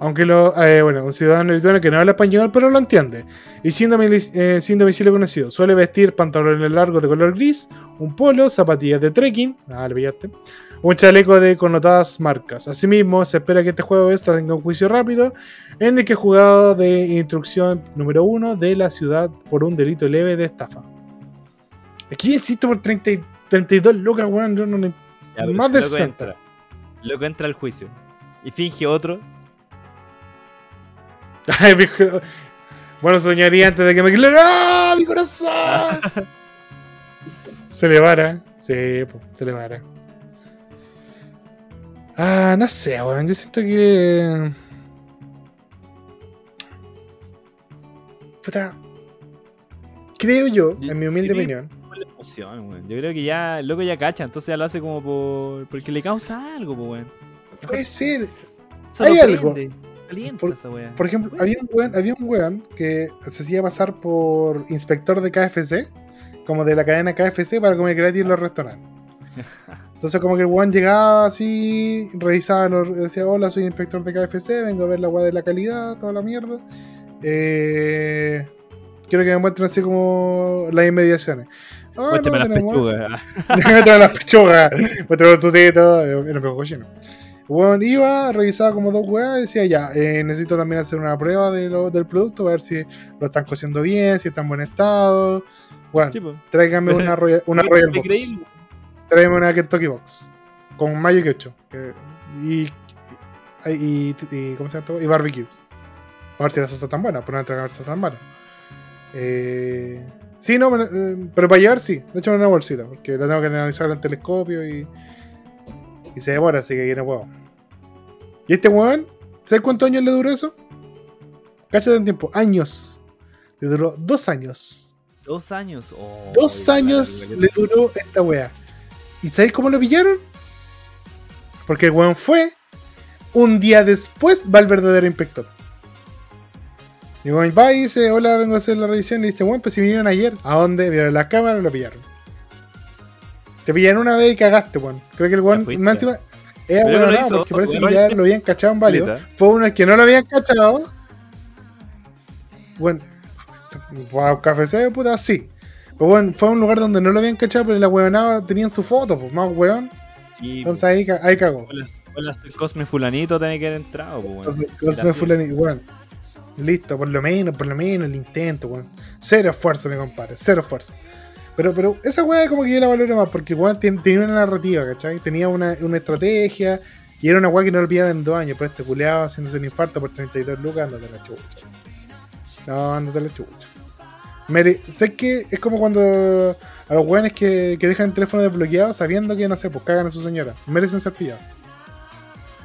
B: Aunque lo, eh, bueno, un ciudadano lituano que no habla español, pero lo entiende. Y sin, eh, sin domicilio conocido. Suele vestir pantalones largos de color gris, un polo, zapatillas de trekking, ah, le pillaste, un chaleco de connotadas marcas. Asimismo, se espera que este juego extra tenga un juicio rápido, en el que jugado de instrucción número uno de la ciudad por un delito leve de estafa. Aquí insisto por 30 y 32 lucas, weón. Yo no Más de
A: loco
B: 60.
A: entra. Loco entra al juicio. Y finge otro.
B: Ay, mi jo- Bueno, soñaría antes de que me. ¡Ah, mi corazón! se le vara. Sí, po, se le vara. Ah, no sé, weón. Yo siento que. Puta. Creo yo, en mi humilde opinión.
A: Emoción, weón. Yo creo que ya el loco ya cacha, entonces ya lo hace como por. porque le causa algo, pues, weón.
B: Puede ser.
A: Eso
B: Hay algo.
A: prende, Calienta
B: Por-
A: esa weá.
B: Por ejemplo, había un, weón, había un weón que se hacía pasar por inspector de KFC, como de la cadena KFC, para comer gratis en los restaurantes. Entonces, como que el weón llegaba así, revisaba, los, decía: Hola, soy inspector de KFC, vengo a ver la weá de la calidad, toda la mierda. Eh, quiero que me muestren así como las inmediaciones. Ah,
A: Muéstrame
B: no,
A: las
B: tenemos-
A: pechugas.
B: Muéstrame las pechugas, muéstrame los tutitos, era un poco cochino. Bueno, iba, revisaba como dos weas y decía, ya, eh, necesito también hacer una prueba de lo- del producto, a ver si lo están cociendo bien, si está en buen estado. Bueno,
A: Sí, pues.
B: tráigame una Royal, una Royal
A: ¿Qué
B: Box. Tráigame una Kentucky Box. Con mayo y ketchup. eh, y, y, y- y- ¿Cómo se llama esto? Y barbecue. A ver si la salsa está tan buena, pero no tragar salsa tan mala. Eh, sí, no, eh, pero para llevar sí. De hecho, en una bolsita, porque la tengo que analizar en el telescopio y, y se demora, así que aquí no puedo. ¿Y este weón? ¿Sabes cuántos años le duró eso? Cállate en tiempo. Años. Le duró dos años.
A: Dos años. Oh,
B: Dos años le duró esta wea. ¿Y sabéis cómo lo pillaron? Porque el weón fue. Un día después va el verdadero inspector. Y el weón va y dice: Hola, vengo a hacer la revisión. Y dice: Weón, pues si vinieron ayer. ¿A dónde? Vieron las cámaras y lo pillaron. Te pillaron una vez y cagaste, weón. Creo que el weón. Más. Es
A: Pero
B: bueno,
A: hizo,
B: porque parece que ya lo habían cachado en varios. Fue uno el que no lo habían cachado. Bueno, wow, KFC, puta, sí. Pero bueno, fue a un lugar donde no lo habían cachado, pero la huevonada tenían su foto, pues más weón.
A: Y,
B: Entonces ahí, ahí cagó.
A: Hola, hola, soy Cosme Fulanito tiene que haber entrado, pues.
B: Entonces,
A: Era
B: Cosme
A: así.
B: Fulani, weón. Listo, por lo menos, por lo menos el intento, weón. Cero esfuerzo, mi compadre, cero esfuerzo. Pero, pero esa weá como que yo la valoro más, porque weón ten- tenía una narrativa, ¿cachai? Tenía una, una estrategia, y era una weá que no lo pillaron en dos años, pero este culeado haciéndose el infarto por 32 lucas, ándate la chucha. No, ándate la chucha. Mere- sé que es como cuando a los weones que, que dejan el teléfono desbloqueado sabiendo que, no sé, pues cagan a su señora. Merecen ser pillados.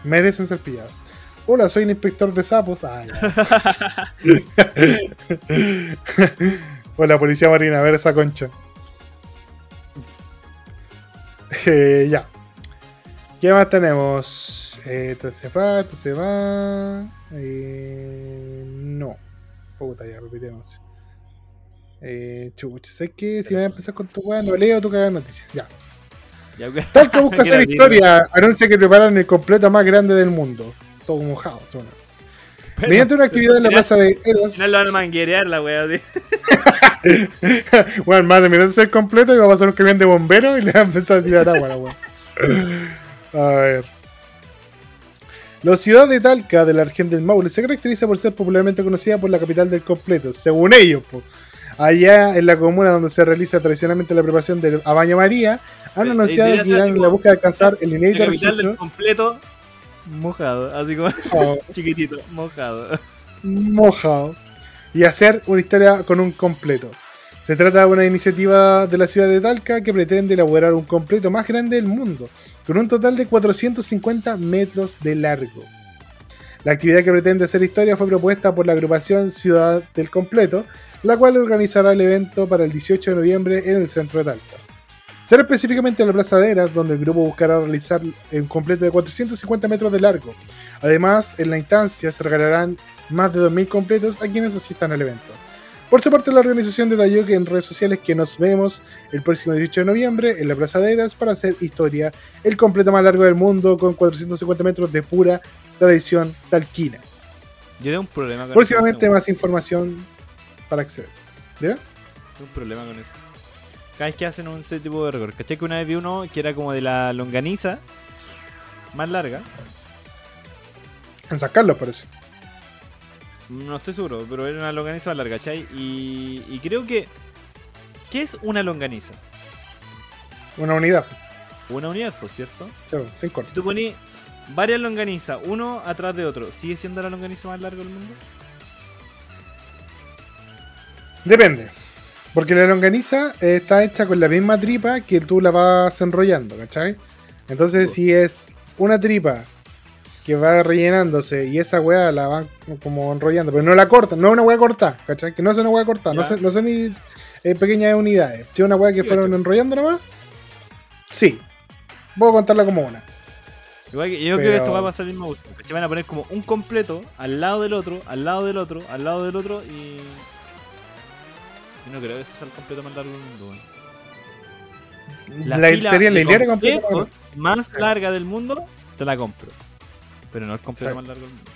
B: Merecen ser pillados. Hola, soy el inspector de sapos. Hola, policía marina, a ver esa concha. Eh, ya. ¿Qué más tenemos? Eh, esto se va, esto se va. Eh, no. Puta, ya repetimos. Eh, chucha, ¿sabes qué? Si voy a empezar con tu weá, no leo tu cagada noticia. Ya.
A: Ya, ok.
B: Tal que busca hacer historia, anuncia que preparan el completo más grande del mundo. Todo mojado, suena. Mediante una actividad en la plaza de Eras.
A: final lo van a manguerear la wea, tío.
B: bueno, más de minutos el completo y va a pasar un camión de bomberos y le va a empezar a tirar agua la weá. A ver. La ciudad de Talca de la región del Maule se caracteriza por ser popularmente conocida por la capital del completo, según ellos. po. Allá en la comuna donde se realiza tradicionalmente la preparación del a baño María, han anunciado que
A: ser
B: irán en la búsqueda de alcanzar el
A: La
B: inédito
A: capital del
B: registro.
A: completo mojado, así como
B: Oh,
A: chiquitito, mojado.
B: mojado y hacer una historia con un completo. Se trata de una iniciativa de la ciudad de Talca que pretende elaborar un completo más grande del mundo, con un total de 450 metros de largo. La actividad que pretende hacer historia fue propuesta por la agrupación Ciudad del Completo, la cual organizará el evento para el 18 de noviembre en el centro de Talca. Será específicamente en la Plaza de Eras, donde el grupo buscará realizar un completo de 450 metros de largo. Además, en la instancia se regalarán más de 2.000 completos a quienes asistan al evento. Por su parte, la organización detalló que en redes sociales que nos vemos el próximo 18 de noviembre en la Plaza de Eras para hacer historia, el completo más largo del mundo con 450 metros de pura tradición talquina.
A: Yo tengo un problema con
B: Próximamente más información para acceder. ¿Ya?
A: Tengo un problema con eso. Cada vez que hacen un ese tipo de récord. ¿Cachai que una vez vi uno que era como de la longaniza más larga?
B: En San Carlos parece.
A: No estoy seguro, pero era una longaniza más larga, ¿cachai? Y, y creo que. ¿Qué es una longaniza?
B: Una unidad.
A: Una unidad, por cierto.
B: Sí, sin corte.
A: Si tú pones varias longanizas, uno atrás de otro, ¿sigue siendo la longaniza más larga del mundo?
B: Depende. Porque la longaniza eh, está hecha con la misma tripa que tú la vas enrollando, ¿cachai? Entonces, si es una tripa que va rellenándose y esa weá la van como enrollando, pero no la cortan, no es una weá corta, ¿cachai? Que no es una weá corta, no, sé- no son ni eh, pequeñas unidades. Si es una weá que fueron enrollando nomás, sí. Puedo contarla como una.
A: Igual que yo creo que esto va a pasar el mismo gusto. Van a poner como un completo al lado del otro, al lado del otro, al lado del otro y. No creo que ese sea el completo más largo del mundo, weón.
B: La, la completa.
A: completos más larga del mundo, te la compro. Pero no el completo
B: Exacto.
A: más largo del mundo.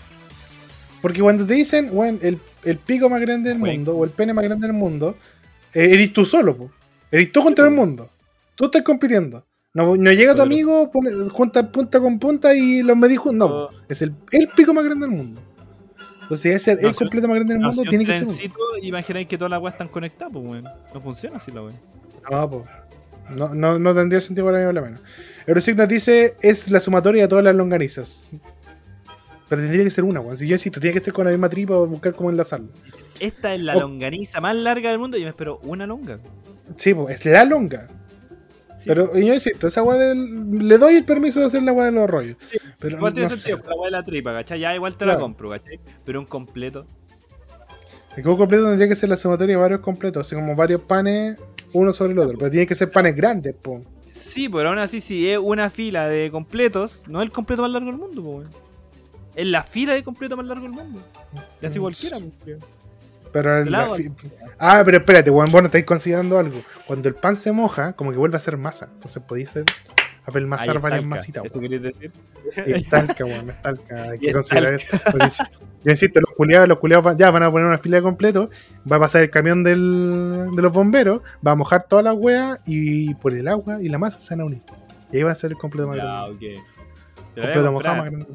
B: Porque cuando te dicen, weón, el, el pico más grande del
A: Bueno.
B: mundo o el pene más grande del mundo, eh, eres tú solo, po. Eres tú contra el mundo. Tú estás compitiendo. No, no llega tu amigo, pone, junta punta con punta y los medís juntos. No, es el, el pico más grande del mundo. Entonces, ese, el completo más grande del
A: No,
B: mundo
A: si
B: tiene que ser.
A: imagináis que todas las weas están conectadas, pues weón. No funciona así la wea.
B: No, po. No, no, no tendría sentido para mí, por lo menos. Eurosignos dice: es la sumatoria de todas las longanizas. Pero tendría que ser una, weón. Si yo insisto, tiene que ser con la misma tripa o buscar cómo enlazarlo.
A: Esta es la
B: Oh.
A: longaniza más larga del mundo y yo me espero una longa.
B: Sí, pues, es la longa.
A: Sí,
B: Pero yo insisto, esa weá del. Le doy el permiso de hacer la weá de los rollos. Pero
A: igual tiene
B: no
A: sentido,
B: sé.
A: por la wea de la tripa, ¿cachai? Ya igual te
B: Claro.
A: la compro, ¿cachai? Pero un completo.
B: El juego completo tendría que ser la sumatoria de varios completos, así como varios panes uno sobre el otro. Pero tiene que ser panes grandes, po.
A: Sí, pero aún así, si es una fila de completos, no es el completo más largo del mundo, pues weón. Es la fila de completo más largo del mundo. Y así
B: Mm,
A: cualquiera, pues, creo.
B: Pero el- la Ah, pero espérate, weón, vos no estáis considerando algo. Cuando el pan se moja, como que vuelve a ser masa. Entonces podéis hacer apelmazar varias
A: talca,
B: masitas,
A: ¿Eso queréis decir?
B: Y es talca, weón, es talca. Hay que
A: es
B: considerar eso. Porque si- Yo insisto, los culiados, los culiados van- ya van a poner una fila de completo, va a pasar el camión del, de los bomberos, va a mojar todas las weas y por el agua y la masa se van a unir. Y ahí va a ser el completo más grande.
A: ok. Te la
B: Completo mojado más grande.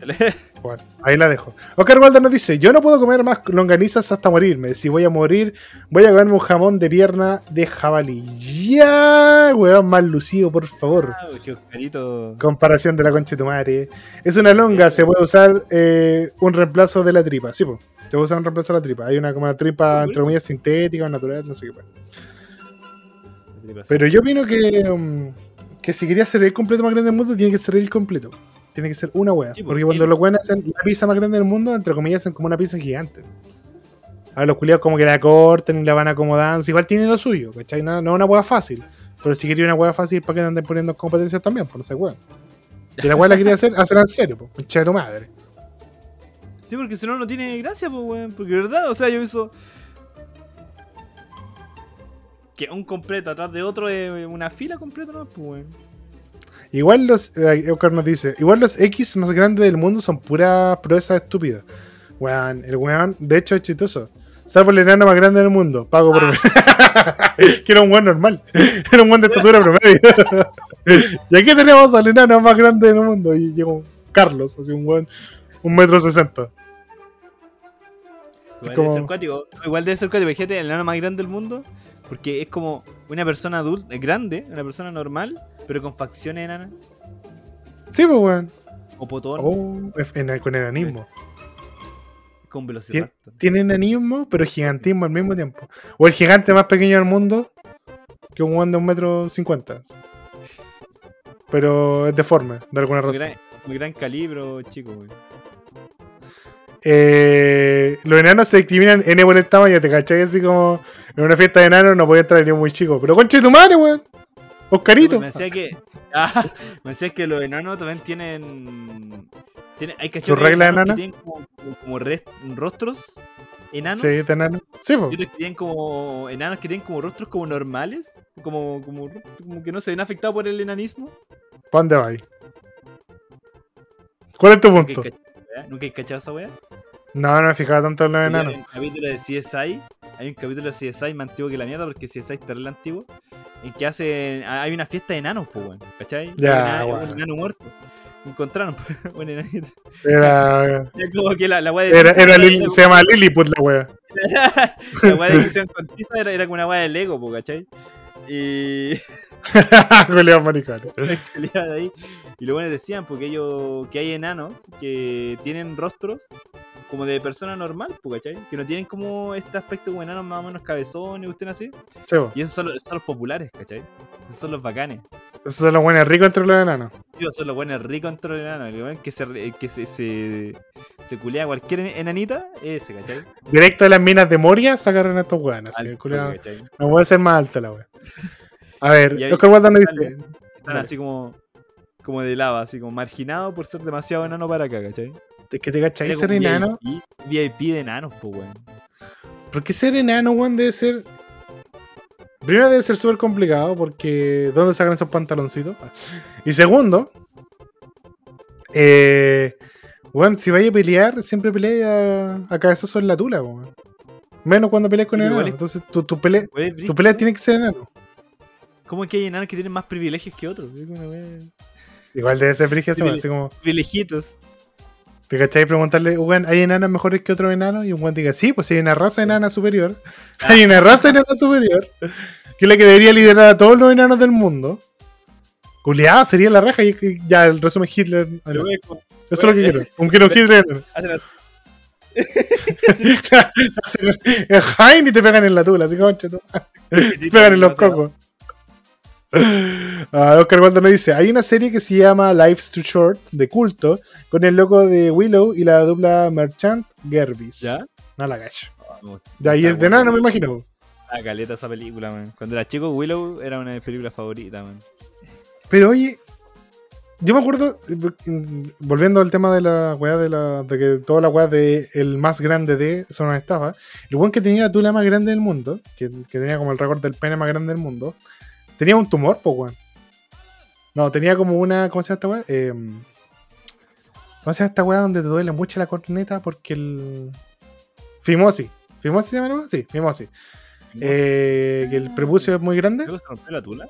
A: Te la-
B: Bueno, ahí la dejo. Oscar Walder nos dice: Yo no puedo comer más longanizas hasta morirme. Si voy a morir, voy a comerme un jamón de pierna de jabalí. Ya, weón, más lucido, por favor.
A: Ah.
B: Comparación de la concha de tu madre. Es una longa, se puede usar eh, un reemplazo de la tripa. Sí, pues. Se puede usar un reemplazo de la tripa. Hay una como una tripa, entre comillas, sintética o natural, no sé qué. pues. Pero yo opino que, um, que si quería ser el completo más grande del mundo, tiene que ser el completo. Tiene que ser una wea.
A: Sí,
B: porque cuando los weones hacen la pizza más grande del mundo, entre comillas, hacen como una pizza gigante. A los culiados como que la cortan y la van acomodando. Igual tiene lo suyo, ¿cachai? No, no es una wea fácil. Pero si quería una wea fácil, ¿para qué anden poniendo competencias también? Por no sé, weón. Si la wea la quería hacer, hacerla en serio, pues. Pinche de tu madre.
A: Sí, porque si no, no tiene gracia, pues, weón. Porque, ¿verdad? O sea, yo hizo. Que un completo atrás de otro es una fila completa, ¿no? Pues, weón.
B: Igual los. eh, Oscar nos dice: Igual los X más grandes del mundo son puras proezas estúpidas. Weón, el weón, de hecho, es chistoso. Salvo el enano más grande del mundo. Pago por. que era un weón normal. Era un weón de estatura promedio. y aquí tenemos al enano más grande del mundo. Y llegó Carlos, así un weón. Un metro sesenta.
A: Igual
B: como-
A: debe ser cuático. Igual debe ser cuático. Fíjate, el enano más grande del mundo. Porque es como una persona adulta, eh, grande, una persona normal, pero con facciones enanas.
B: Sí, pues weón.
A: O potón,
B: Oh, en- con enanismo.
A: con velociraptor.
B: Tiene enanismo, pero gigantismo al mismo tiempo. O el gigante más pequeño del mundo, que un weón de un metro cincuenta. Pero es deforme, de alguna
A: Muy
B: razón.
A: gran, muy gran calibre, chico, weón.
B: Eh, los enanos se discriminan N por el tamaño, te cachai así como en una fiesta de enanos no podía entrar ni un muy chico. Pero concha de tu madre, weón. Oscarito.
A: Me decía que. Ah, me decía que los enanos también tienen. tienen hay
B: ¿Sus reglas
A: enanos
B: enanas?
A: que tienen como, como- rostros enanos.
B: Sí, de enano. Sí, po.
A: que tienen como. enanos que tienen como rostros como normales. Como, como, como que no se ven afectados por el enanismo.
B: ¿Para dónde vais? ¿Cuál es tu punto?
A: Weá, ¿Nunca hay cachado esa weá?
B: No, no me fijaba tanto en los
A: Hay
B: enanos.
A: un capítulo de CSI. Hay un capítulo de CSI más antiguo que la mierda porque CSI es terrible antiguo. En que hacen. Hay una fiesta de enanos, pues, weón. ¿Cachai?
B: Ya,
A: un, enano,
B: weón.
A: un enano muerto. Encontraron, pues, un enanito.
B: Era,
A: Era como que la, la weá de
B: era, era se llama Lilliput la wea.
A: La weá de que Tiza era, era como una weá de Lego, po, ¿cachai? Y.
B: Julián
A: calidad de ahí. Y lo bueno decían, porque ellos. que hay enanos que tienen rostros como de persona normal, po, ¿cachai? Que no tienen como este aspecto como enanos más o menos cabezones, usted así.
B: Sí.
A: Y esos son, los, esos son los populares, ¿cachai? Esos son los bacanes.
B: Esos son los buenos ricos entre los enanos.
A: Esos son los buenos ricos entre los enanos. Que se, que se, se, se culea a cualquier enanita, ese, ¿cachai?
B: Directo de las minas de Moria sacaron a estos weones. No puede ser más alta la wea. A ver,
A: ahí-
B: Oscar nos
A: Dale.
B: dice.
A: Están así como, como de lava, así como marginado por ser demasiado enano para acá, ¿cachai?
B: Es que te cachai
A: Era
B: ser enano.
A: VIP, VIP de enanos, pues, weón.
B: Porque ser enano, weón, debe ser. Primero debe ser súper complicado porque ¿dónde sacan esos pantaloncitos? Y segundo, eh, weón, si vaya a pelear, siempre peleas a, a cabezazo en la tula, weón. Menos cuando peleas con
A: Sí,
B: enano. Entonces tu, tu pelea, tu pelea tiene que ser enano.
A: ¿Cómo es que hay enanos que tienen más privilegios que otros?
B: Igual debe ser
A: pele-
B: así como,
A: Privilegitos.
B: ¿te cachai? Preguntarle, weón, ¿hay enanos mejores que otros enanos? Y un weón diga, sí, pues hay una raza enana superior. Hay una raza enana superior. Que es la que debería liderar a todos los enanos del mundo. Culeada sería la raja y y ya el resumen Hitler. ah, no.
A: Como-
B: Eso es lo que quiero. Un quiero Hitler. enano.
A: hacen así.
B: Hacen el Jaime y te pegan en la tula, así madre. Te pegan en los cocos. Ah, Oscar Waldo nos dice: Hay una serie que se llama Life's Too Short, de culto, con el loco de Willow y la dupla Merchant Gervis.
A: ¿Ya?
B: No la gacho.
A: Vamos.
B: De ahí
A: Está
B: es de nada, no me imagino.
A: Ah, caleta esa película, man. Cuando era chico, Willow era una de mis películas favoritas, man.
B: Pero oye, yo me acuerdo, volviendo al tema de la weá de la. de que toda la weá de el más grande de son una estafa. El weón que tenía la tula más grande del mundo, que, que tenía como el récord del pene más grande del mundo, tenía un tumor, po weón. No, tenía como una. ¿Cómo se llama esta weá? Eh, ¿Cómo se llama esta weá donde te duele mucho la corneta? Porque el. Fimosis. ¿Fimosis se llama? Sí, fimosis. Eh, que el prepucio es muy grande.
A: ¿Luego se rompió la tula?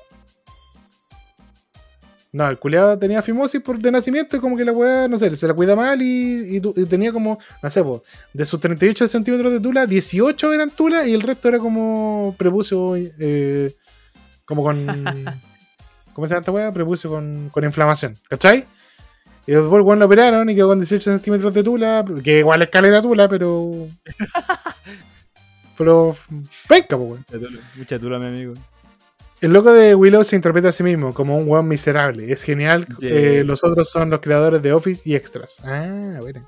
B: No, el culiado tenía fimosis por de nacimiento y como que la weá, no sé, se la cuida mal y, y tenía como, no sé, po, de sus 38 centímetros de tula, 18 eran tula y el resto era como prepucio, eh, como con, ¿cómo se llama esta weá? Prepucio con, con inflamación, ¿cachai? Y después bueno, lo operaron y quedó con 18 centímetros de tula, que igual es caleta tula, pero... pero... Penca, po, weón.
A: Mucha tula, mucha tula, mi amigo.
B: El loco de Willow se interpreta a sí mismo como un weón miserable. Es genial. Eh, los otros son los creadores de Office y extras. Ah, bueno.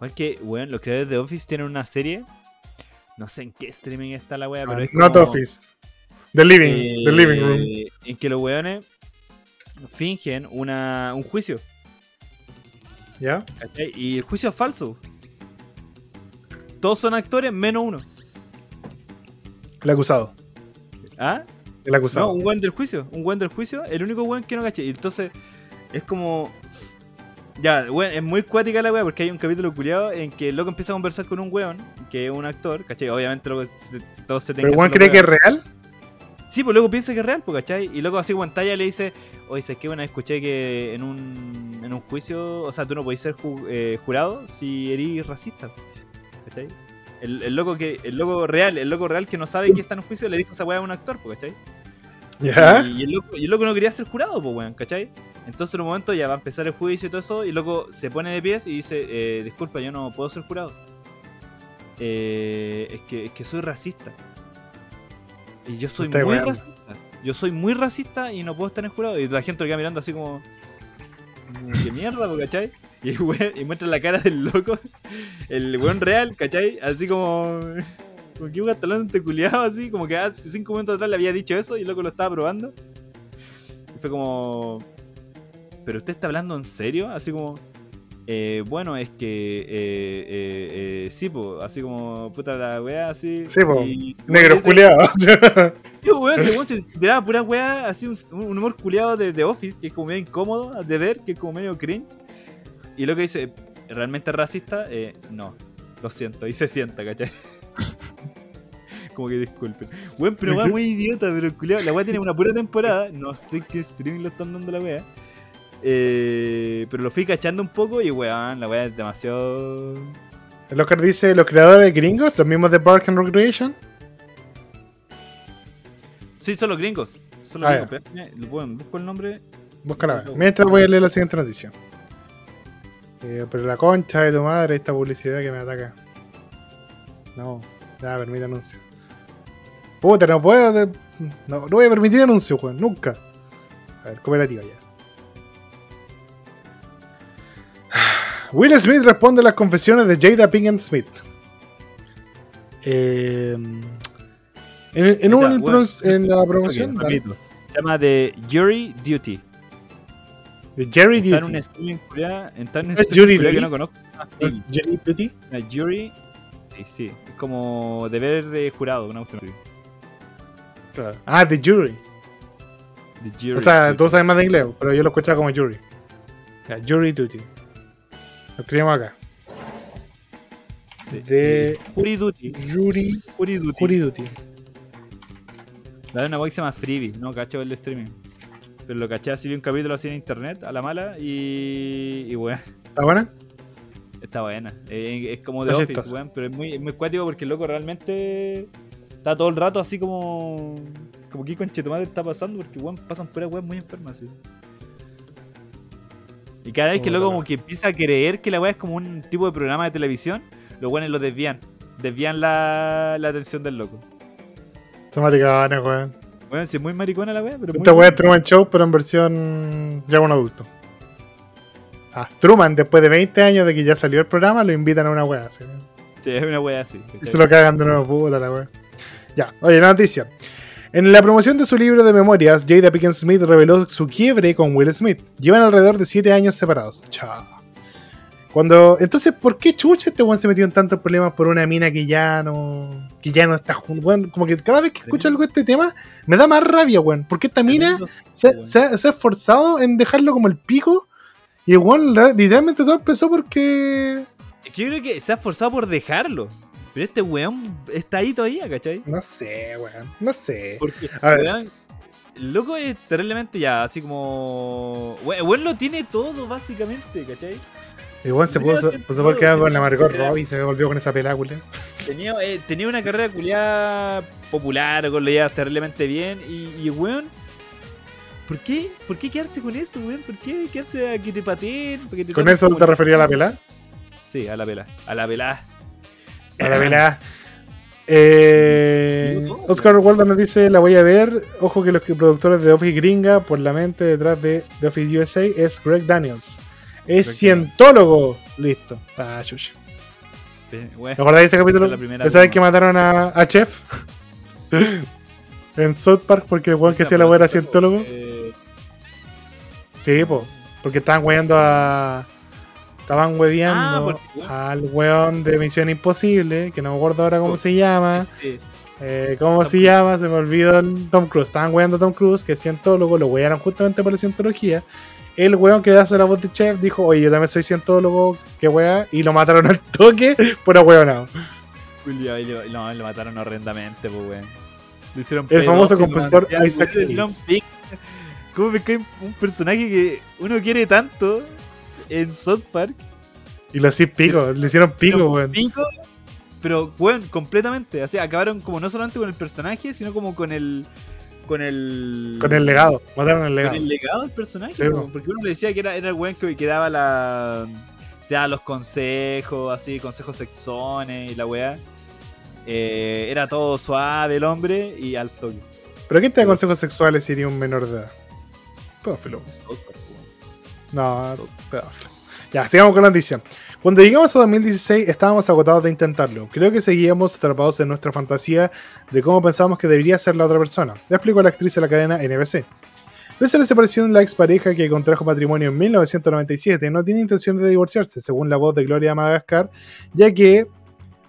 A: Aunque, weón, los creadores de Office tienen una serie. No sé en qué streaming está la wea, pero
B: Ah,
A: es
B: Not
A: como,
B: Office. The Living. The
A: eh,
B: Living Room.
A: En que los weones fingen una, un juicio.
B: ¿Ya?
A: ¿cachai? Y el juicio es falso. Todos son actores menos uno.
B: El acusado.
A: ¿Ah?
B: El acusado.
A: No, un weón del juicio. Un weón del juicio, el único weón que no caché. Y entonces, es como. Ya, weón, es muy cuática la weá porque hay un capítulo culiado en que el loco empieza a conversar con un weón, que es un actor, ¿cachai? Obviamente se- todos se
B: Pero
A: tienen
B: el weón cree que es real.
A: Sí, pues luego piensa que es real, pues, ¿cachai? Y luego así pantalla le dice, oye, ¿sabes qué? Bueno, escuché que en un, en un juicio, o sea, tú no podés ser ju- eh, jurado si eres racista, ¿cachai? El, el loco que, el loco real, el loco real que no sabe que está en un juicio le dijo esa weá a un actor, pues, ¿cachai?
B: ¿Ya?
A: Y, y el loco, y el loco no quería ser jurado, pues, weón, ¿cachai? Entonces en un momento ya va a empezar el juicio y todo eso, y el loco se pone de pies y dice, eh, disculpa, yo no puedo ser jurado. Eh, es, que, es que soy racista. Y yo soy muy
B: weando.
A: racista. Yo soy muy racista y no puedo estar en jurado. Y la gente lo queda mirando así como... como, ¿Qué mierda, cachai? Y, y muestra la cara del loco, el weón real, ¿cachai? Así como... Como que iba hablando este culiado así, como que hace cinco minutos atrás le había dicho eso y el loco lo estaba probando. Y fue como. ¿Pero usted está hablando en serio? Así como. "Eh, bueno, es que. Eh, eh, eh, sí, po, así como. Puta la weá, así.
B: Sí, po,
A: y-
B: Negro
A: y ese-
B: culiado.
A: Tío, weón, weón se tiraba pura weá, así un, un humor culiado de, de Office, que es como medio incómodo de ver, que es como medio cringe. Y lo que dice, ¿realmente es racista? Eh, no, lo siento, y se sienta, ¿cachai? como que disculpen. Weón, pero weá muy idiota, pero el culiado, la weá tiene una pura temporada, no sé qué streaming lo están dando la weá. Eh, pero lo fui cachando un poco y weón, la weá es demasiado.
B: El Oscar dice: Los creadores gringos, los mismos de Park and Recreation.
A: Sí, son los gringos. Son los
B: Ah,
A: gringos, pero déjame- weón, busco el nombre.
B: Búscala. Mientras voy a leer la siguiente noticia. Eh, pero la concha de tu madre, esta publicidad que me ataca. No, ya permite anuncio. Puta, no puedo. No, no voy a permitir anuncio, weón, nunca. A ver, cooperativa ya. Will Smith responde a las confesiones de Jada Pinkett Smith. Eh, en, en, un-
A: sí,
B: en la promoción.
A: Se llama The Jury Duty. Está en
B: Duty.
A: está en un
B: ¿Es Jury
A: que
B: Duty?
A: no conozco. se llama
B: ¿Es Duty?
A: La Jury. Sí, sí. Es como deber de jurado, una cuestión así.
B: Claro. Ah, The Jury.
A: The Jury
B: O sea,
A: Duty.
B: tú sabes más de inglés, pero yo lo escuchaba como Jury. Jury Duty. Lo escribimos acá.
A: De-
B: de-
A: Jury Duty.
B: Jury,
A: Jury Duty.
B: Jury Duty.
A: La de una web que se llama Freebie, no cacho el streaming. Pero lo caché así, vi un capítulo así en internet, a la mala, y. y weón,
B: ¿Está buena?
A: está buena. Eh, es como de Office, weón, pero es muy, es muy cuático porque el loco realmente está todo el rato así como. Como que con Chetumate está pasando, porque weón, pasan puras weas muy enfermas, así. Y cada vez que el
B: Puta
A: loco
B: la-
A: como que empieza a creer que la wea es como un tipo de programa de televisión, los weones lo desvían. Desvían la, la atención del loco.
B: Está maricona, weón.
A: Bueno, sí, es muy maricona la wea, pero
B: Esta weá es Truman Show, pero en versión ya un adulto. Ah, Truman, después de 20 años de que ya salió el programa, lo invitan a una weá. así.
A: Sí, es una wea así.
B: Y se lo cagan de nuevo, puta la weá. Ya, oye, la noticia. En la promoción de su libro de memorias, Jada Pinkett Smith reveló su quiebre con Will Smith. Llevan alrededor de 7 años separados. Chao. Cuando. Entonces, ¿por qué chucha este weón se metió en tantos problemas por una mina que ya no. que ya no está junto? Como que cada vez que escucho algo de este tema, me da más rabia, weón. Porque esta mina se, ha- se ha esforzado en dejarlo como el pico. Y el weón literalmente todo empezó porque.
A: Es que yo creo que se ha esforzado por dejarlo. Pero este weón está ahí todavía, ¿cachai?
B: No sé, weón. No sé.
A: Porque,
B: A ver.
A: weón, loco es terriblemente ya, así como. Weón, lo tiene todo, básicamente, ¿cachai?
B: Weón se puso, puso por quedar con la Margot. Robbie y se volvió con esa película.
A: Tenía, eh, tenía una carrera culiada popular, con lo llevas terriblemente bien. Y, y weón. ¿Por qué? ¿Por qué quedarse con eso, weón? ¿Por qué quedarse a que te pateen? Te
B: ¿Con eso te refería a la pelada?
A: Sí, a la pela. A la pela.
B: A la pelada. Eh, Oscar Waldo nos dice, la voy a ver. Ojo que los productores de Office Gringa, por la mente detrás de The Office USA, es Greg Daniels. Es
A: Greg
B: cientólogo. Listo. Ah, chucha. ¿Te acordás de ese capítulo? ¿Te sabes que mataron a, a Chef? en South Park porque el weón que hacía la weá era cientólogo.
A: Eh,
B: Sí, po. Porque estaban weando a. Estaban
A: Ah,
B: hueveando
A: weón.
B: al weón de Misión Imposible, que no me acuerdo ahora cómo
A: Oh.
B: se llama.
A: sí.
B: Eh, ¿Cómo
A: Tom
B: se llama? Se me olvidó el Tom Cruise. Estaban weando a Tom Cruise, que es cientólogo, lo wearon justamente por la cientología. El weón que hace la voz de chef dijo, oye, yo también soy cientólogo, qué wea, y lo mataron al toque por ahueonado.
A: Julio, y lo, no, lo mataron horrendamente, pues, weón. Le hicieron
B: El famoso compositor Isaac Hayes.
A: ¿Cómo me cae un personaje que uno quiere tanto en South Park?
B: Y lo así pico, le hicieron pico, weón.
A: pico, pero, weón, completamente. Así, acabaron como no solamente con el personaje, sino como con el. Con el.
B: Con el legado, mataron el
A: Con
B: legado.
A: el legado del personaje,
B: Sí,
A: porque uno le decía que era, era el weón que, que daba la. Te daba los consejos, así, consejos sexones y la weá. Eh, era todo suave el hombre y al toque.
B: ¿Pero quién te da consejos sexuales si eres un menor de edad? Pedófilo. No, pedófilo. Ya, sigamos con la noticia. Cuando llegamos a 2016 estábamos agotados de intentarlo. Creo que seguíamos atrapados en nuestra fantasía de cómo pensábamos que debería ser la otra persona. Le explicó la actriz de la cadena NBC. Pese a la separación, la expareja que contrajo matrimonio en 1997 no tiene intención de divorciarse, según la voz de Gloria Madagascar, ya que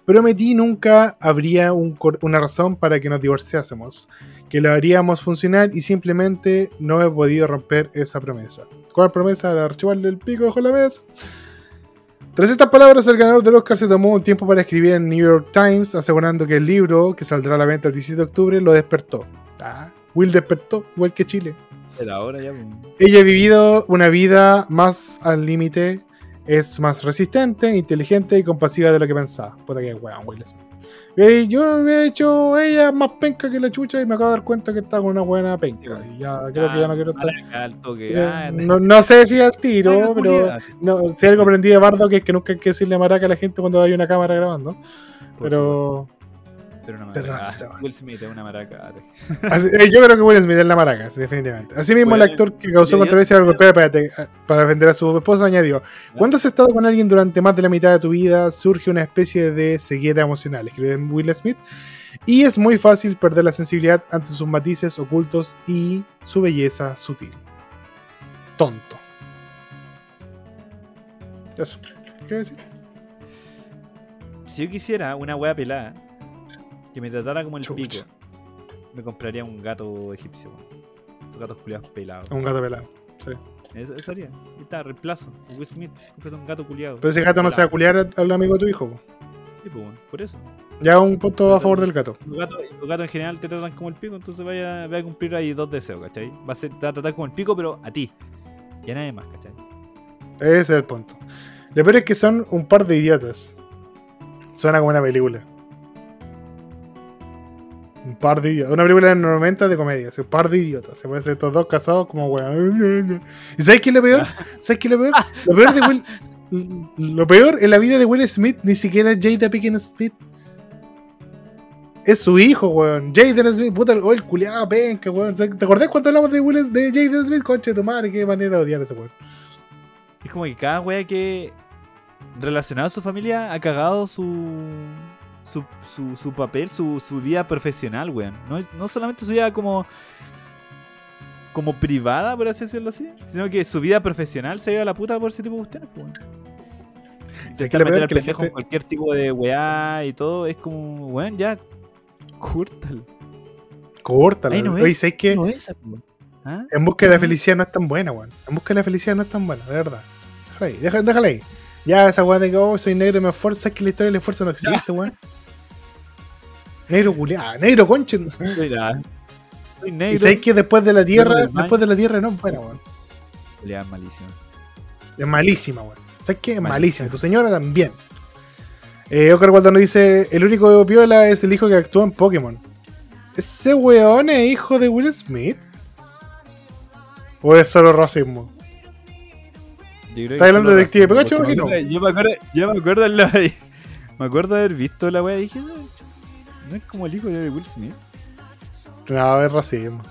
B: prometí nunca habría un una razón para que nos divorciásemos, que lo haríamos funcionar y simplemente no he podido romper esa promesa. ¿Cuál promesa? La archivarle el pico bajo la mesa. Tras estas palabras, el ganador del Oscar se tomó un tiempo para escribir en New York Times, asegurando que el libro, que saldrá a la venta el 17 de octubre, lo despertó. Ah, Will despertó, igual que Chile.
A: Era ya.
B: Ella ha vivido una vida más al límite, es más resistente, inteligente y compasiva de lo que pensaba. Puta que weón, Will Y yo me he hecho ella más penca que la chucha y me acabo de dar cuenta que está con una buena penca. Y ya creo que ya no quiero estar. Eh,
A: Ah,
B: No, no sé si al tiro, pero no, si algo aprendí de Bardo que es que nunca hay que decirle maraca a la gente cuando hay una cámara grabando.
A: Por
B: Pero
A: Pero maraca. Will Smith es una maraca.
B: así- eh, yo creo que Will Smith es la maraca, sí, definitivamente. Asimismo, el
A: Bueno,
B: actor que causó controversia al golpear eh, para defender a su esposa añadió: Cuando has estado con alguien durante más de la mitad de tu vida, surge una especie de ceguera emocional, escribe Will Smith, y es muy fácil perder la sensibilidad ante sus matices ocultos y su belleza sutil. Tonto. Eso. ¿Qué decir?
A: Si yo quisiera una wea pelada que me tratara como el pico, me compraría un gato egipcio. Esos gatos culiados pelados.
B: Un gato pelado. Sí.
A: Eso, eso haría. Ahí está, reemplazo. Will Smith, cómprate un gato culiado.
B: Pero ese gato no se va a culiar al amigo de tu hijo. po.
A: Sí, pues, weón, por eso.
B: Ya un punto a favor del gato.
A: Los gatos, los gatos en general te tratan como el pico, entonces vaya, vaya a cumplir ahí dos deseos, ¿cachai? Va a ser, te va a tratar como el pico, pero a ti. Y a nadie más, ¿cachai?
B: Ese es el punto. Lo peor es que son un par de idiotas. Suena como una película. Un par de idiotas. Una película de los 90 de comedia. Un par de idiotas. Se ser estos dos casados como weón. ¿Y sabes qué es lo peor? ¿Sabes qué es lo peor? Lo peor de Will. Lo peor en la vida de Will Smith ni siquiera es Jada Pinkett Smith. Es su hijo, weón. Jaden Smith, puta, oh, el culiado penca, weón. ¿Te acordás cuando hablamos de Will de Jaden Smith? Concha de tu madre, qué manera de odiar a ese weón.
A: Es como que cada wea que relacionado a su familia ha cagado su su, su, su papel, su, su vida profesional, weón. No, no solamente su vida como como privada, por así decirlo así, sino que su vida profesional se ha ido a la puta por ese tipo de cuestiones, weón.
B: Es
A: Se
B: que
A: meter al pendejo
B: gente-
A: en cualquier tipo de weá y todo, es como, weón, ya, cúrtalo.
B: Córtala.
A: Ahí no
B: Oye,
A: es,
B: ¿sabes qué?
A: No es, weón. ¿Ah?
B: En busca de la felicidad no es tan buena, weón. En busca de la felicidad no es tan buena, de verdad. Déjala ahí, déjala, déjala ahí. Ya esa weón de que oh, soy negro y me esfuerzo, es que la historia del esfuerzo no existe, weón. Negro culiado, negro conche.
A: Mira, soy
B: Y
A: negro.
B: sabes que después de la tierra, después de la tierra no es buena, weón.
A: Culiao, es malísimo.
B: Es malísima, weón. ¿Sabes qué? Es
A: Malísima.
B: malísima. Y tu señora también. Eh, Oscar Waldo nos dice: El único piola es el hijo que actúa en Pokémon. ¿Ese weón es hijo de Will Smith? ¿O es solo racismo?
A: Yo creo que
B: ¿Está hablando de Detective Pikachu
A: Yo me acuerdo, yo me acuerdo, en la- me acuerdo de haber visto la wea y dije, ¿No es como el hijo de Will Smith?
B: No, es racismo.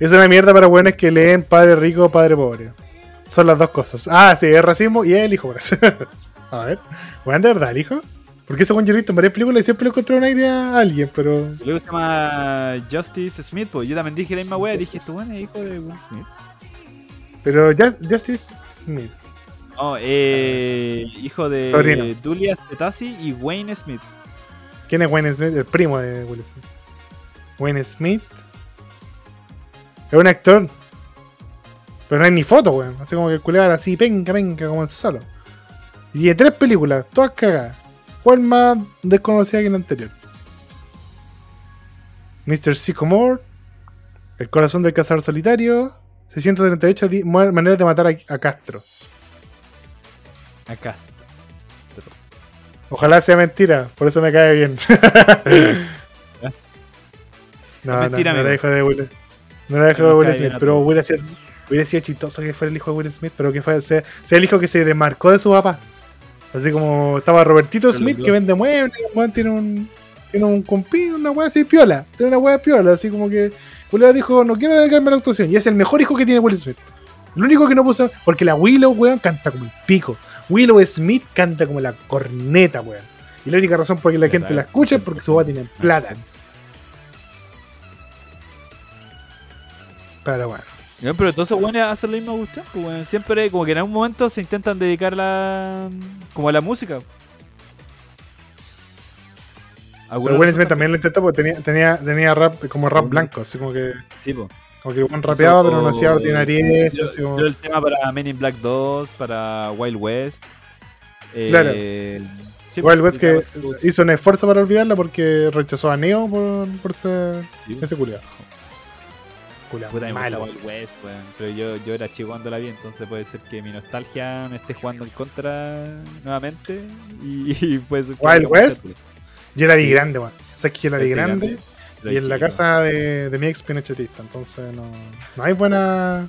B: Es una mierda para buenos que leen padre rico, padre pobre. Son las dos cosas. Ah, sí, es racismo y es el hijo. A ver, ¿weón de verdad el hijo? Porque ese Juan yo he visto en varias películas y siempre le encontré una idea a alguien, pero.
A: Luego se llama Justice Smith, pues yo también dije la misma wea, dije, este es hijo de Will Smith.
B: Pero Just- Justice Smith.
A: Oh, eh, hijo de
B: Sobrino.
A: Dulia Cetasi y Wayne Smith.
B: ¿Quién es Wayne Smith? El primo de Will Smith. Wayne Smith. Es un actor. Pero no hay ni foto, weón. Así como que el culiado era así, penca, penca, como en solo. Y tiene tres películas, todas cagadas. ¿Cuál más desconocida que la anterior? Mr. Sycamore. El corazón del cazador solitario. 638 di- mu- maneras de matar a, a Castro.
A: Acá.
B: Ojalá sea mentira, por eso me cae bien. no,
A: mentira,
B: no, no era hijo de Will, no era hijo de Will Smith, pero hubiera sido, hubiera sido chistoso que fuera el hijo de Will Smith, pero que fuera, sea, sea el hijo que se desmarcó de su papá. Así como estaba Robertito
A: Pero
B: Smith que vende muebles, tiene un tiene un compi, una weá así piola, tiene una weá piola, así como que Julio dijo, no quiero dedicarme a la actuación, y es el mejor hijo que tiene Will Smith. Lo único que no puso, porque la Willow, weón, canta como el pico. Willow Smith canta como la corneta, weón. Y la única razón por la que la gente la escucha es porque su papá tiene plata. Pero bueno.
A: No, pero todos esos weones hacen la misma cuestión, pues, weón. Siempre, como que en algún momento se intentan dedicar a la. como a la música.
B: Pero Will Smith también lo intentó porque tenía, tenía, tenía rap como rap blanco, así como que,
A: Sí, pues.
B: Como que Juan rapeaba, pero no hacía ordinariedad.
A: Yo, el tema para Men in Black 2, para Wild West. eh,
B: Claro.
A: sí,
B: Wild
A: pues,
B: West que hizo un esfuerzo para olvidarla porque rechazó a Neo por, por ser
A: sí,
B: ese culiado. Culiado, malo.
A: Wild West. Pero yo, yo era chico cuando la vi, entonces puede ser que mi nostalgia me esté jugando en contra nuevamente. Y, y que
B: Wild West, Yo la vi
A: Sí.
B: grande, weón. O sea, es que yo la vi grande y en la casa de, de mi ex pinochetista, entonces no, no hay buena.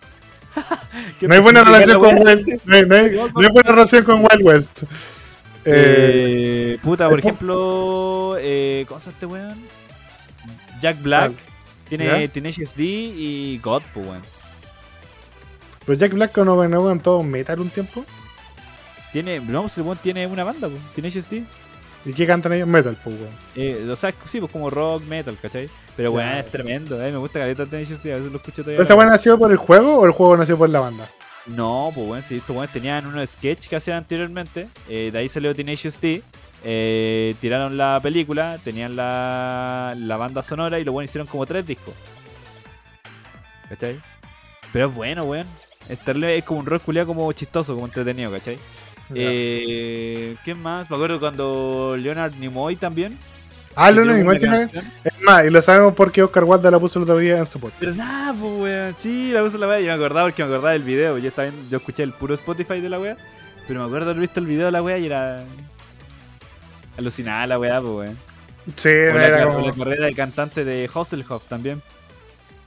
A: ¿Qué
B: No hay buena relación
A: la
B: con? Wild, no hay, no hay- no hay buena relación con Wild West. Eh,
A: Eh, puta, por
B: po-
A: ejemplo, eh, ¿cómo se este weón? Jack Black. Tiene Tenacious D y God, pues weón.
B: pero Jack Black no no cantó metal un tiempo.
A: Tiene, no, el weón tiene una banda, pues. Tenacious D.
B: ¿Y qué cantan ellos? Metal, pues, weón.
A: Eh, o sea, sí, pues como rock, metal, ¿cachai? Pero weón, es tremendo. Mí me gusta Caleta Tenacious D, a veces lo escucho todavía.
B: ¿Pero esa weá nació por el juego o el juego nació por la banda?
A: No, pues bueno, si estos weones tenían unos sketch que hacían anteriormente, eh, de ahí salió Tenacious D, eh, tiraron la película, tenían la, la banda sonora y lo bueno hicieron como tres discos. ¿Cachai? Pero es bueno, weón. Es, terrible, es como un rock culiado como chistoso, como entretenido, ¿cachai? Eh, ¿Qué más? Me acuerdo cuando Leonard Nimoy también.
B: ah,
A: una
B: que tiene. Es más, y lo sabemos porque Oscar Wilde la puso el otro día en su podcast.
A: ¿Verdad, pues, weón? Sí, la puse en la wea. Yo me acordaba porque me acordaba del video. Yo estaba viendo- yo escuché el puro Spotify de la wea. Pero me acuerdo de haber visto el video de la wea y era. Alucinada la wea, pues, weón.
B: Sí,
A: O la,
B: era como.
A: la carrera de cantante de Hasselhoff también.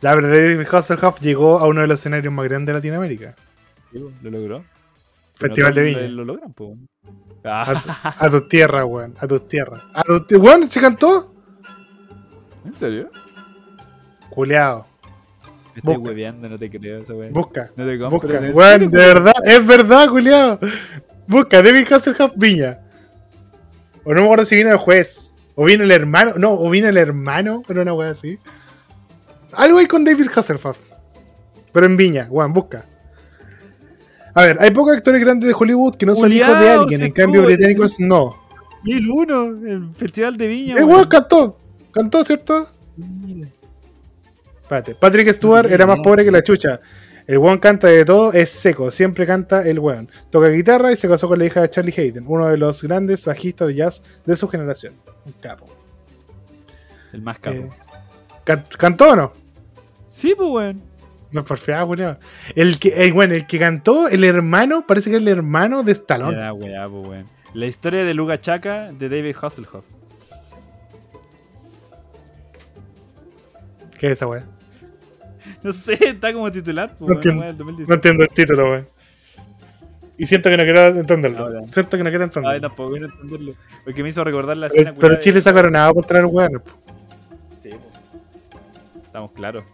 B: Ya, pero David Hasselhoff llegó a uno de los escenarios más grandes de Latinoamérica.
A: Lo logró.
B: Festival de Viña.
A: Lo, lo logran, weón. Ah,
B: A tus tierras, weón. A tus tierras. A tu ti- Weón, ¿se cantó?
A: ¿En serio?
B: Culeado.
A: Me estoy
B: Busca.
A: hueveando, no te creo esa wea.
B: Busca.
A: No te compro.
B: Busca.
A: ¿en
B: Weón, de verdad, es verdad, culeado. Busca, David Hasselhoff Viña. O no me acuerdo si vino el juez. O vino el hermano. No, o vino el hermano, pero una weá así. Algo hay con David Hasselhoff. Pero en Viña, weón, busca. A ver, hay pocos actores grandes de Hollywood que no son hijos de alguien, en cambio británicos no.
A: 2001, el Festival de Viña.
B: El weón cantó, cantó, ¿cierto?
A: Mira.
B: Espérate, Patrick Stewart era más pobre que la chucha. El weón canta de todo, es seco, siempre canta el weón. Toca guitarra y se casó con la hija de Charlie Hayden, uno de los grandes bajistas de jazz de su generación. Un capo.
A: El más capo.
B: Eh, can- ¿Cantó o no?
A: Sí, pues, weón.
B: No, por fea, culiao. El que, eh, bueno, el que cantó, el hermano, parece que es el hermano de Stallone.
A: Weá, pues, weón. La historia de Luga Chaka de David Hasselhoff.
B: ¿Qué es esa weá?
A: No sé, está como titular, pues,
B: No
A: weón,
B: entiendo.
A: weá del 2018.
B: No entiendo el título, weón. Y siento que no quiero entenderlo.
A: No, ya.
B: siento que no quiero
A: Ay,
B: entenderlo.
A: tampoco quiero entenderlo. Porque me hizo recordar la
B: pero,
A: escena
B: pero
A: culiá de-
B: Chile sacaron nada por traer weón.
A: Estamos claros.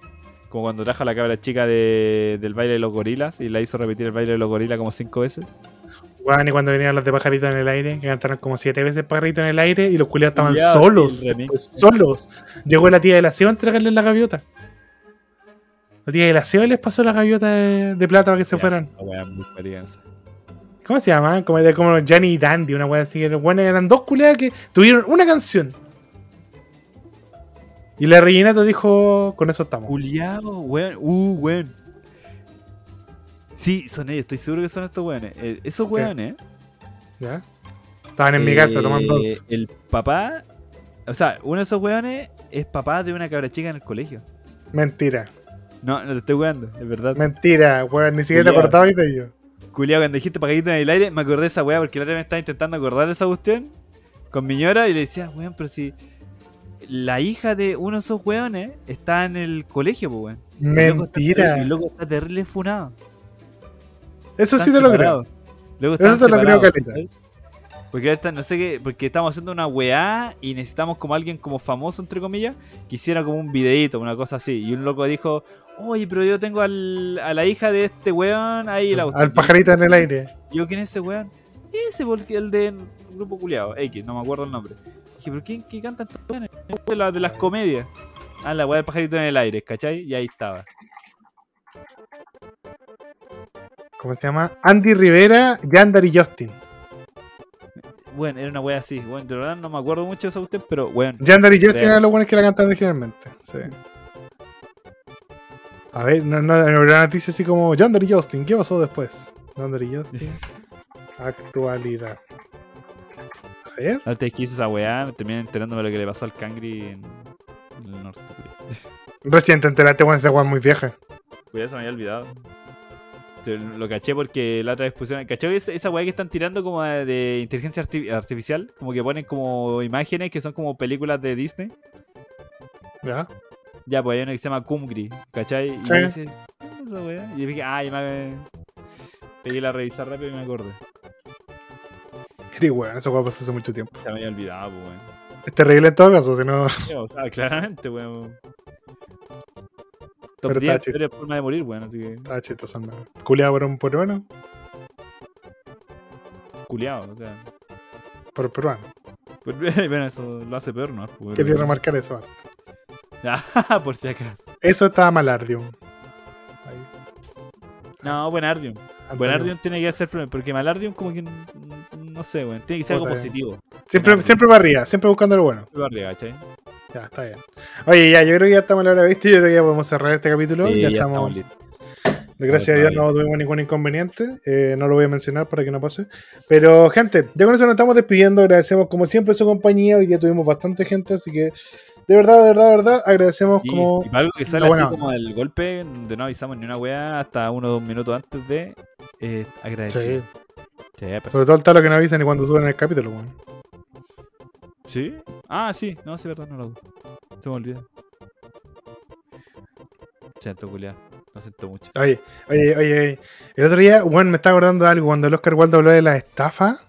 A: Como cuando trajo a la cabra chica de, del baile de los gorilas y la hizo repetir el baile de los gorilas como cinco veces.
B: Weón, y cuando venían los de pajarito en el aire, que cantaron como siete veces pajarito en el aire y los culiados estaban
A: Ya,
B: solos. pues, solos. Llegó la tía de la SEO a entregarles la gaviota. La tía de la SEO les pasó la gaviota de, de plata para que se
A: Ya,
B: fueran.
A: la wea muy.
B: ¿Cómo se llama? Como, de- como Johnny y Dandy, una wea así. Bueno, eran dos culiadas que tuvieron una canción. Y la rellenato dijo, con eso estamos.
A: Culiao, weón. Uh, weón. Sí, son ellos, estoy seguro que son estos weones. Eh, esos weones.
B: ¿Ya? Estaban en mi casa
A: eh,
B: tomando once.
A: El papá. O sea, uno de esos weones es papá de una cabra chica en el colegio.
B: Mentira.
A: No, no te estoy weando, es verdad.
B: Mentira, weón. Ni siquiera te acordabas de ello.
A: Culiao, cuando dijiste pagadito en el aire, me acordé de esa weá porque la otra vez me estaba intentando acordar de esa cuestión con mi ñora y le decía, weón, pero si la hija de uno de esos weones está en el colegio, pues weón.
B: Mentira.
A: El loco está terrible funado.
B: Eso sí te lo creo.
A: separados.
B: Eso te lo creo, Caleta.
A: Porque ahorita no sé qué, porque estamos haciendo una weá y necesitamos como alguien como famoso, entre comillas, que hiciera como un videito, una cosa así. Y un loco dijo, oye, pero yo tengo al, a la hija de este weón ahí. La
B: Al pajarito en el aire.
A: Y yo, ¿quién es ese weón? Ese, porque el de Grupo Culeado, X, no me acuerdo el nombre. Dije, ¿pero quién qué canta? De, la- de las comedias. Ah, la weá del pajarito en el aire, ¿cachai? Y ahí estaba.
B: ¿Cómo se llama? Andy Rivera, Yandar y Justin.
A: Bueno, era una weá así. Bueno, de verdad no me acuerdo mucho de eso usted, pero weón.
B: Yandar y Justin eran los buenos que la cantaron originalmente. Sí. A ver, no, no, no, noticia así como Yandar y Justin. ¿Qué pasó después? Yandar y Justin. Actualidad. Ver.
A: Antes que hice esa weá, me terminé enterándome de lo que le pasó al Cangri en, en el norte. culiao.
B: Recién te enteraste, bueno, esa weá muy vieja.
A: Cuidado, se me había olvidado. Lo caché porque la otra vez pusieron. ¿Cachai esa, esa weá que están tirando como de, de inteligencia arti- artificial? Como que ponen como imágenes que son como películas de Disney.
B: ¿Ya?
A: Ya, pues hay una que se llama Kumgri, ¿cachai? Y
B: Sí.
A: yo dije, ¿qué es esa weá? Y dije, ah, y me pegué la revisar rápido y me acordé.
B: Eres weón, esa weá pasó hace mucho tiempo.
A: Se me había olvidado, weón.
B: Es terrible en todo caso, si no.
A: Sí, O sea, claramente, weón. Top
B: Pero
A: 10
B: está chido.
A: peores formas de morir, weón, así que
B: Estaba chistoso, ¿no? Culeado por un peruano.
A: culiado, o sea.
B: Por peruano.
A: Bueno, eso lo hace peor, ¿no? Pues,
B: Quería remarcar eso.
A: Ah, por si acaso.
B: Eso estaba mal, Ardium. Ahí.
A: No, Buenardium.
B: Antonio.
A: Buenardium tiene que ser porque Malardium como que no sé, weón. Tiene que ser algo positivo.
B: Siempre, siempre para arriba, siempre buscando lo bueno.
A: Para arriba, ¿cachai?
B: Ya, está bien. Oye, ya, yo creo que ya estamos a la hora, ¿viste? Yo creo que ya podemos cerrar este capítulo.
A: Sí,
B: ya,
A: ya
B: estamos. Gracias a Dios no tuvimos ningún inconveniente. eh, no lo voy a mencionar para que no pase. Pero, gente, ya con eso nos estamos despidiendo. Agradecemos como siempre su compañía. Hoy día tuvimos bastante gente, así que de verdad, de verdad, de verdad, agradecemos
A: Y,
B: como.
A: y para algo que sale así
B: onda.
A: como el golpe, de no avisamos ni una weá hasta uno o dos minutos antes de eh, agradecer.
B: Sí.
A: Sí, pero-
B: Sobre todo el talo que no avisan ni cuando suben el capítulo, weón.
A: ¿Sí? Ah, sí, no, sí, verdad, no lo hago. Se me olvida. Siento, culiado. Lo siento mucho.
B: Oye, oye, oye, oye. El otro día, weón, me estaba acordando de algo cuando el Oscar Wilde habló de la estafa.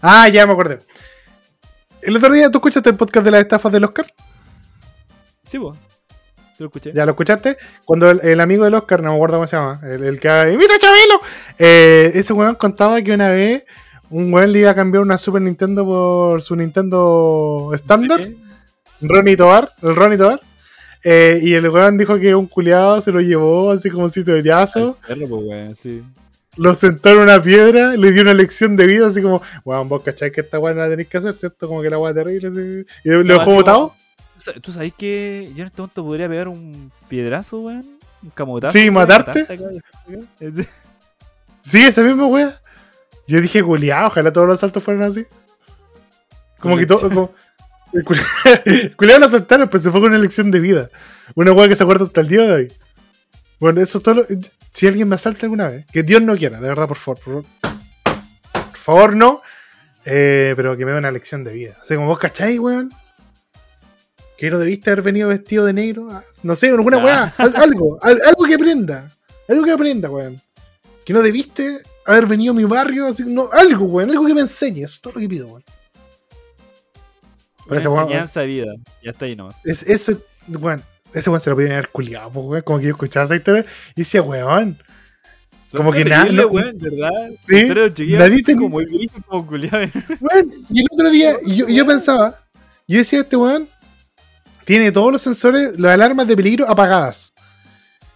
B: Ah, ya me acordé. El otro día, ¿tú escuchaste el podcast de las estafas del Oscar?
A: Sí, vos. Se lo escuché.
B: ¿Ya lo escuchaste? Cuando el, el amigo del Oscar, no me acuerdo cómo se llama, el, el que ¡Mira, Chabelo! Eh, ese weón contaba que una vez un weón le iba a cambiar una Super Nintendo por su Nintendo estándar,
A: Sí.
B: Ronnie Tobar, el Ronnie Tobar. Eh, y el weón dijo que un culiado se lo llevó así como si de brazo,
A: Al cerro, pues, weón, sí.
B: lo sentó en una piedra, le dio una lección de vida, así como, weón, vos cachai que esta weón la tenéis que hacer, ¿cierto? Como que la weón terrible, así. Y lo
A: No,
B: dejó botado.
A: ¿Tú sa- ¿Tú sabés que yo en este momento podría pegar un piedrazo, weón? Un camotazo.
B: Sí, matarte. Sí, ese mismo weón. Yo dije, culiado, ojalá todos los saltos fueran así. Como que todo. Como, culiado lo aceptaron, pues se fue con una lección de vida. Una weá que se acuerda hasta el día de hoy. Bueno, eso todo lo- Si alguien me asalta alguna vez, que Dios no quiera, de verdad, por favor. Por, por favor, no. Eh, pero que me dé una lección de vida. O sea, como vos cacháis, weón. Que no debiste haber venido vestido de negro. Ah, No sé, alguna
A: Ah.
B: weá. al- algo. al- algo que aprenda. Algo que aprenda, weón. Que no debiste haber venido a mi barrio. Así, no, algo, weón. Algo que me enseñe. Eso es todo lo que pido, weón.
A: Una
B: weón-
A: enseñanza de vida. Ya está ahí nomás.
B: Es, eso es Bueno, ese weón se lo podían haber culiado, pues, weón. Como que yo escuchaba esa historia y decía, weón. Como que nada, no-
A: weón, ¿verdad?
B: Sí, nadie tenía-
A: como gringos, como culiados.
B: Weón, y el otro día, y yo, y yo pensaba, yo decía, este weón tiene todos los sensores, las alarmas de peligro apagadas.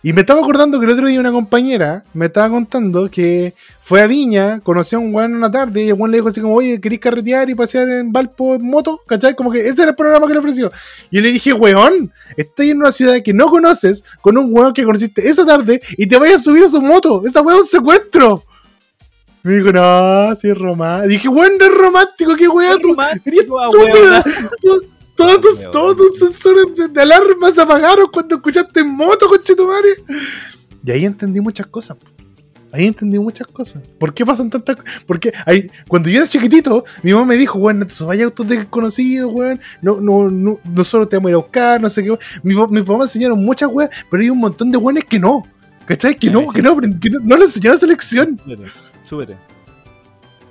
B: Y me estaba acordando que el otro día una compañera me estaba contando que fue a Viña, conoció a un weón una tarde y el weón le dijo así como, oye, ¿queréis carretear y pasear en Valpo en moto? ¿Cachai? Como que ese era el programa que le ofreció. Y yo le dije, weón, estoy en una ciudad que no conoces, con un weón que conociste esa tarde y te vayas a subir a su moto. Esa weón es un secuestro. Me dijo, no, sí es romántico. Dije, weón, no es romántico, qué weón. tú- Eres
A: Romántico,
B: estúpida. Todos todos tus sensores de, de alarma se apagaron cuando escuchaste en moto, conchetumare. Y ahí entendí muchas cosas. Ahí entendí muchas cosas. ¿Por qué pasan tantas cosas? Porque ahí, cuando yo era chiquitito, mi mamá me dijo, weón, no te subas a autos desconocidos, weón. No, no, no, nosotros te vamos a ir a buscar, no sé qué. Mi, mi papá me enseñaron muchas weas, pero hay un montón de weones que no. ¿Cachai? Que no, que no, que no, no le enseñaron esa lección.
A: Súbete. Súbete.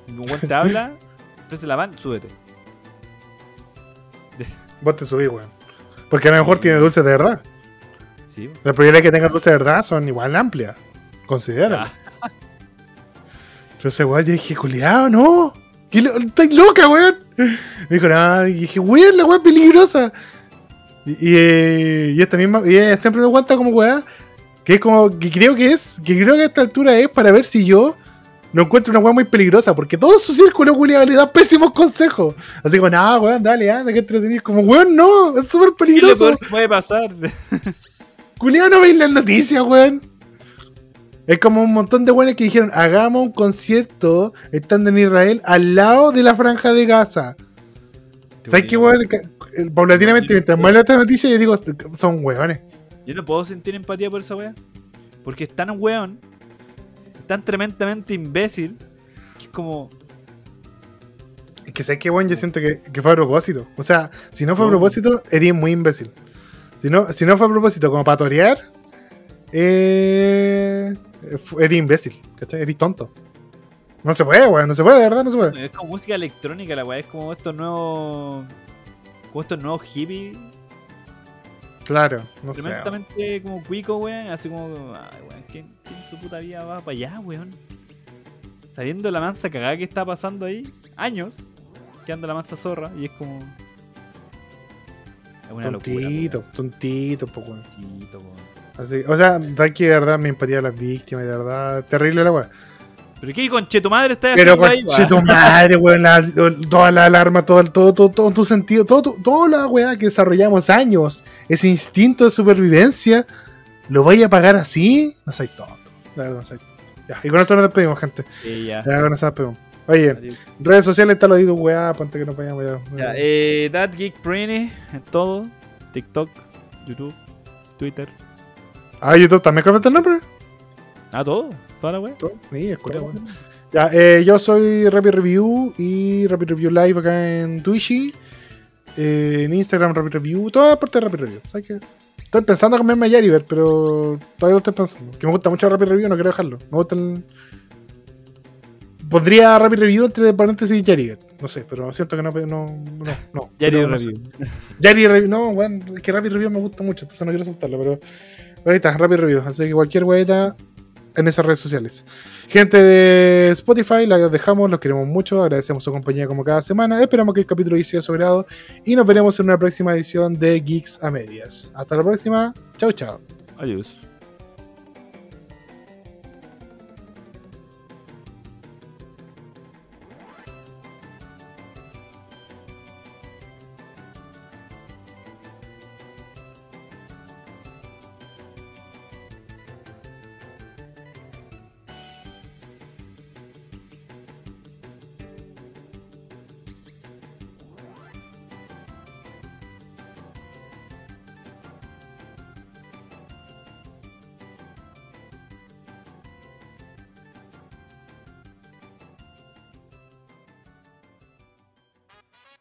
A: Un weón te habla, prese la van, súbete.
B: Vos te subís, weón. Porque a lo mejor tiene dulces de verdad.
A: Sí.
B: Las probabilidades que tengan dulces de verdad son igual amplias. Considera.
A: Ah,
B: Entonces, weón, yo dije, culiado, no. ¿Qué lo- Estás loca, weón. Me dijo, no, y dije, weón, la weón es peligrosa. Y, y, eh, y esta misma, y ella siempre me aguanta como weá, que es como, que creo que es, que creo que a esta altura es para ver si yo no encuentro una weá muy peligrosa, porque todo su círculo, culiado, le da pésimos consejos. Así como, no, weón, dale, anda, que entretenido. Como, weón, no, es súper
A: ¿Qué
B: peligroso.
A: que puede pasar?
B: Culiado no veis las noticias, weón. Es como un montón de weones que dijeron, hagamos un concierto estando en Israel al lado de la franja de Gaza. ¿Sabes qué, weón? Eh, Paulatinamente, mientras más leo esta noticia, yo digo, son weones.
A: Yo no puedo sentir empatía por esa wea. Porque es tan weón, tan tremendamente imbécil, que es como.
B: Es que sabes qué, weón, yo siento que, que fue a propósito. O sea, si no fue a
A: No.
B: propósito, eres muy imbécil. Si no, si no fue a propósito, como para torear, eh, eres imbécil, ¿cachai? Eres tonto. No se puede, weón, no se puede, de verdad, no se puede.
A: Es como música electrónica la weá, es como estos nuevos. Como estos nuevos hippies.
B: Claro, no sé.
A: tremendamente como cuico, weón. Así como. Ay, weón, ¿quién, quién su puta vida va para allá, weón? Sabiendo la mansa cagada que está pasando ahí, años, que anda la mansa zorra, y es como. Es una locura.
B: Tontito,
A: weón.
B: tontito, po, weón.
A: Tontito, weón.
B: Así, o sea, da que de verdad me empatía a las víctimas, de verdad, terrible la weá.
A: ¿Pero qué conche tu madre está
B: Pero
A: ahí,
B: conche
A: weón?
B: tu madre, weón, la- toda la alarma, todo, el- todo, todo, todo tu sentido, todo, toda la weá que desarrollamos años, ese instinto de supervivencia, ¿lo vaya a pagar así? No soy tonto, la verdad, no soy tonto. Ya, y con eso nos despedimos, gente.
A: Sí, ya.
B: Ya, con eso nos despedimos. Oye, redes sociales, está lo dicho, weá, antes que nos vayamos ya.
A: Ya, eh, That Geek Pretty en todo: TikTok, YouTube, Twitter.
B: Ah, YouTube también comenta el nombre.
A: Ah, todo. Toda la.
B: Sí, es. Ya, eh, yo soy Rapid Review y Rapid Review Live acá en Twitch. eh, en Instagram Rapid Review, toda parte de Rapid Review. ¿Sabes qué? Estoy pensando en cambiarme a Yariver, pero todavía lo estoy pensando. Que me gusta mucho Rapid Review, no quiero dejarlo. Me gusta el... Pondría Rapid Review entre paréntesis Yariver. No sé, pero siento que no. No, no, no.
A: Yari. Review.
B: Yari Review, no, weón, es que Rapid Review me gusta mucho, entonces no quiero soltarlo, pero ahí está, Rapid Review, así que cualquier weeta en esas redes sociales. Gente de Spotify, la dejamos, los queremos mucho, agradecemos su compañía como cada semana, esperamos que el capítulo haya sido su y nos veremos en una próxima edición de Geeks a Medias. Hasta la próxima, chau chau.
A: Adiós.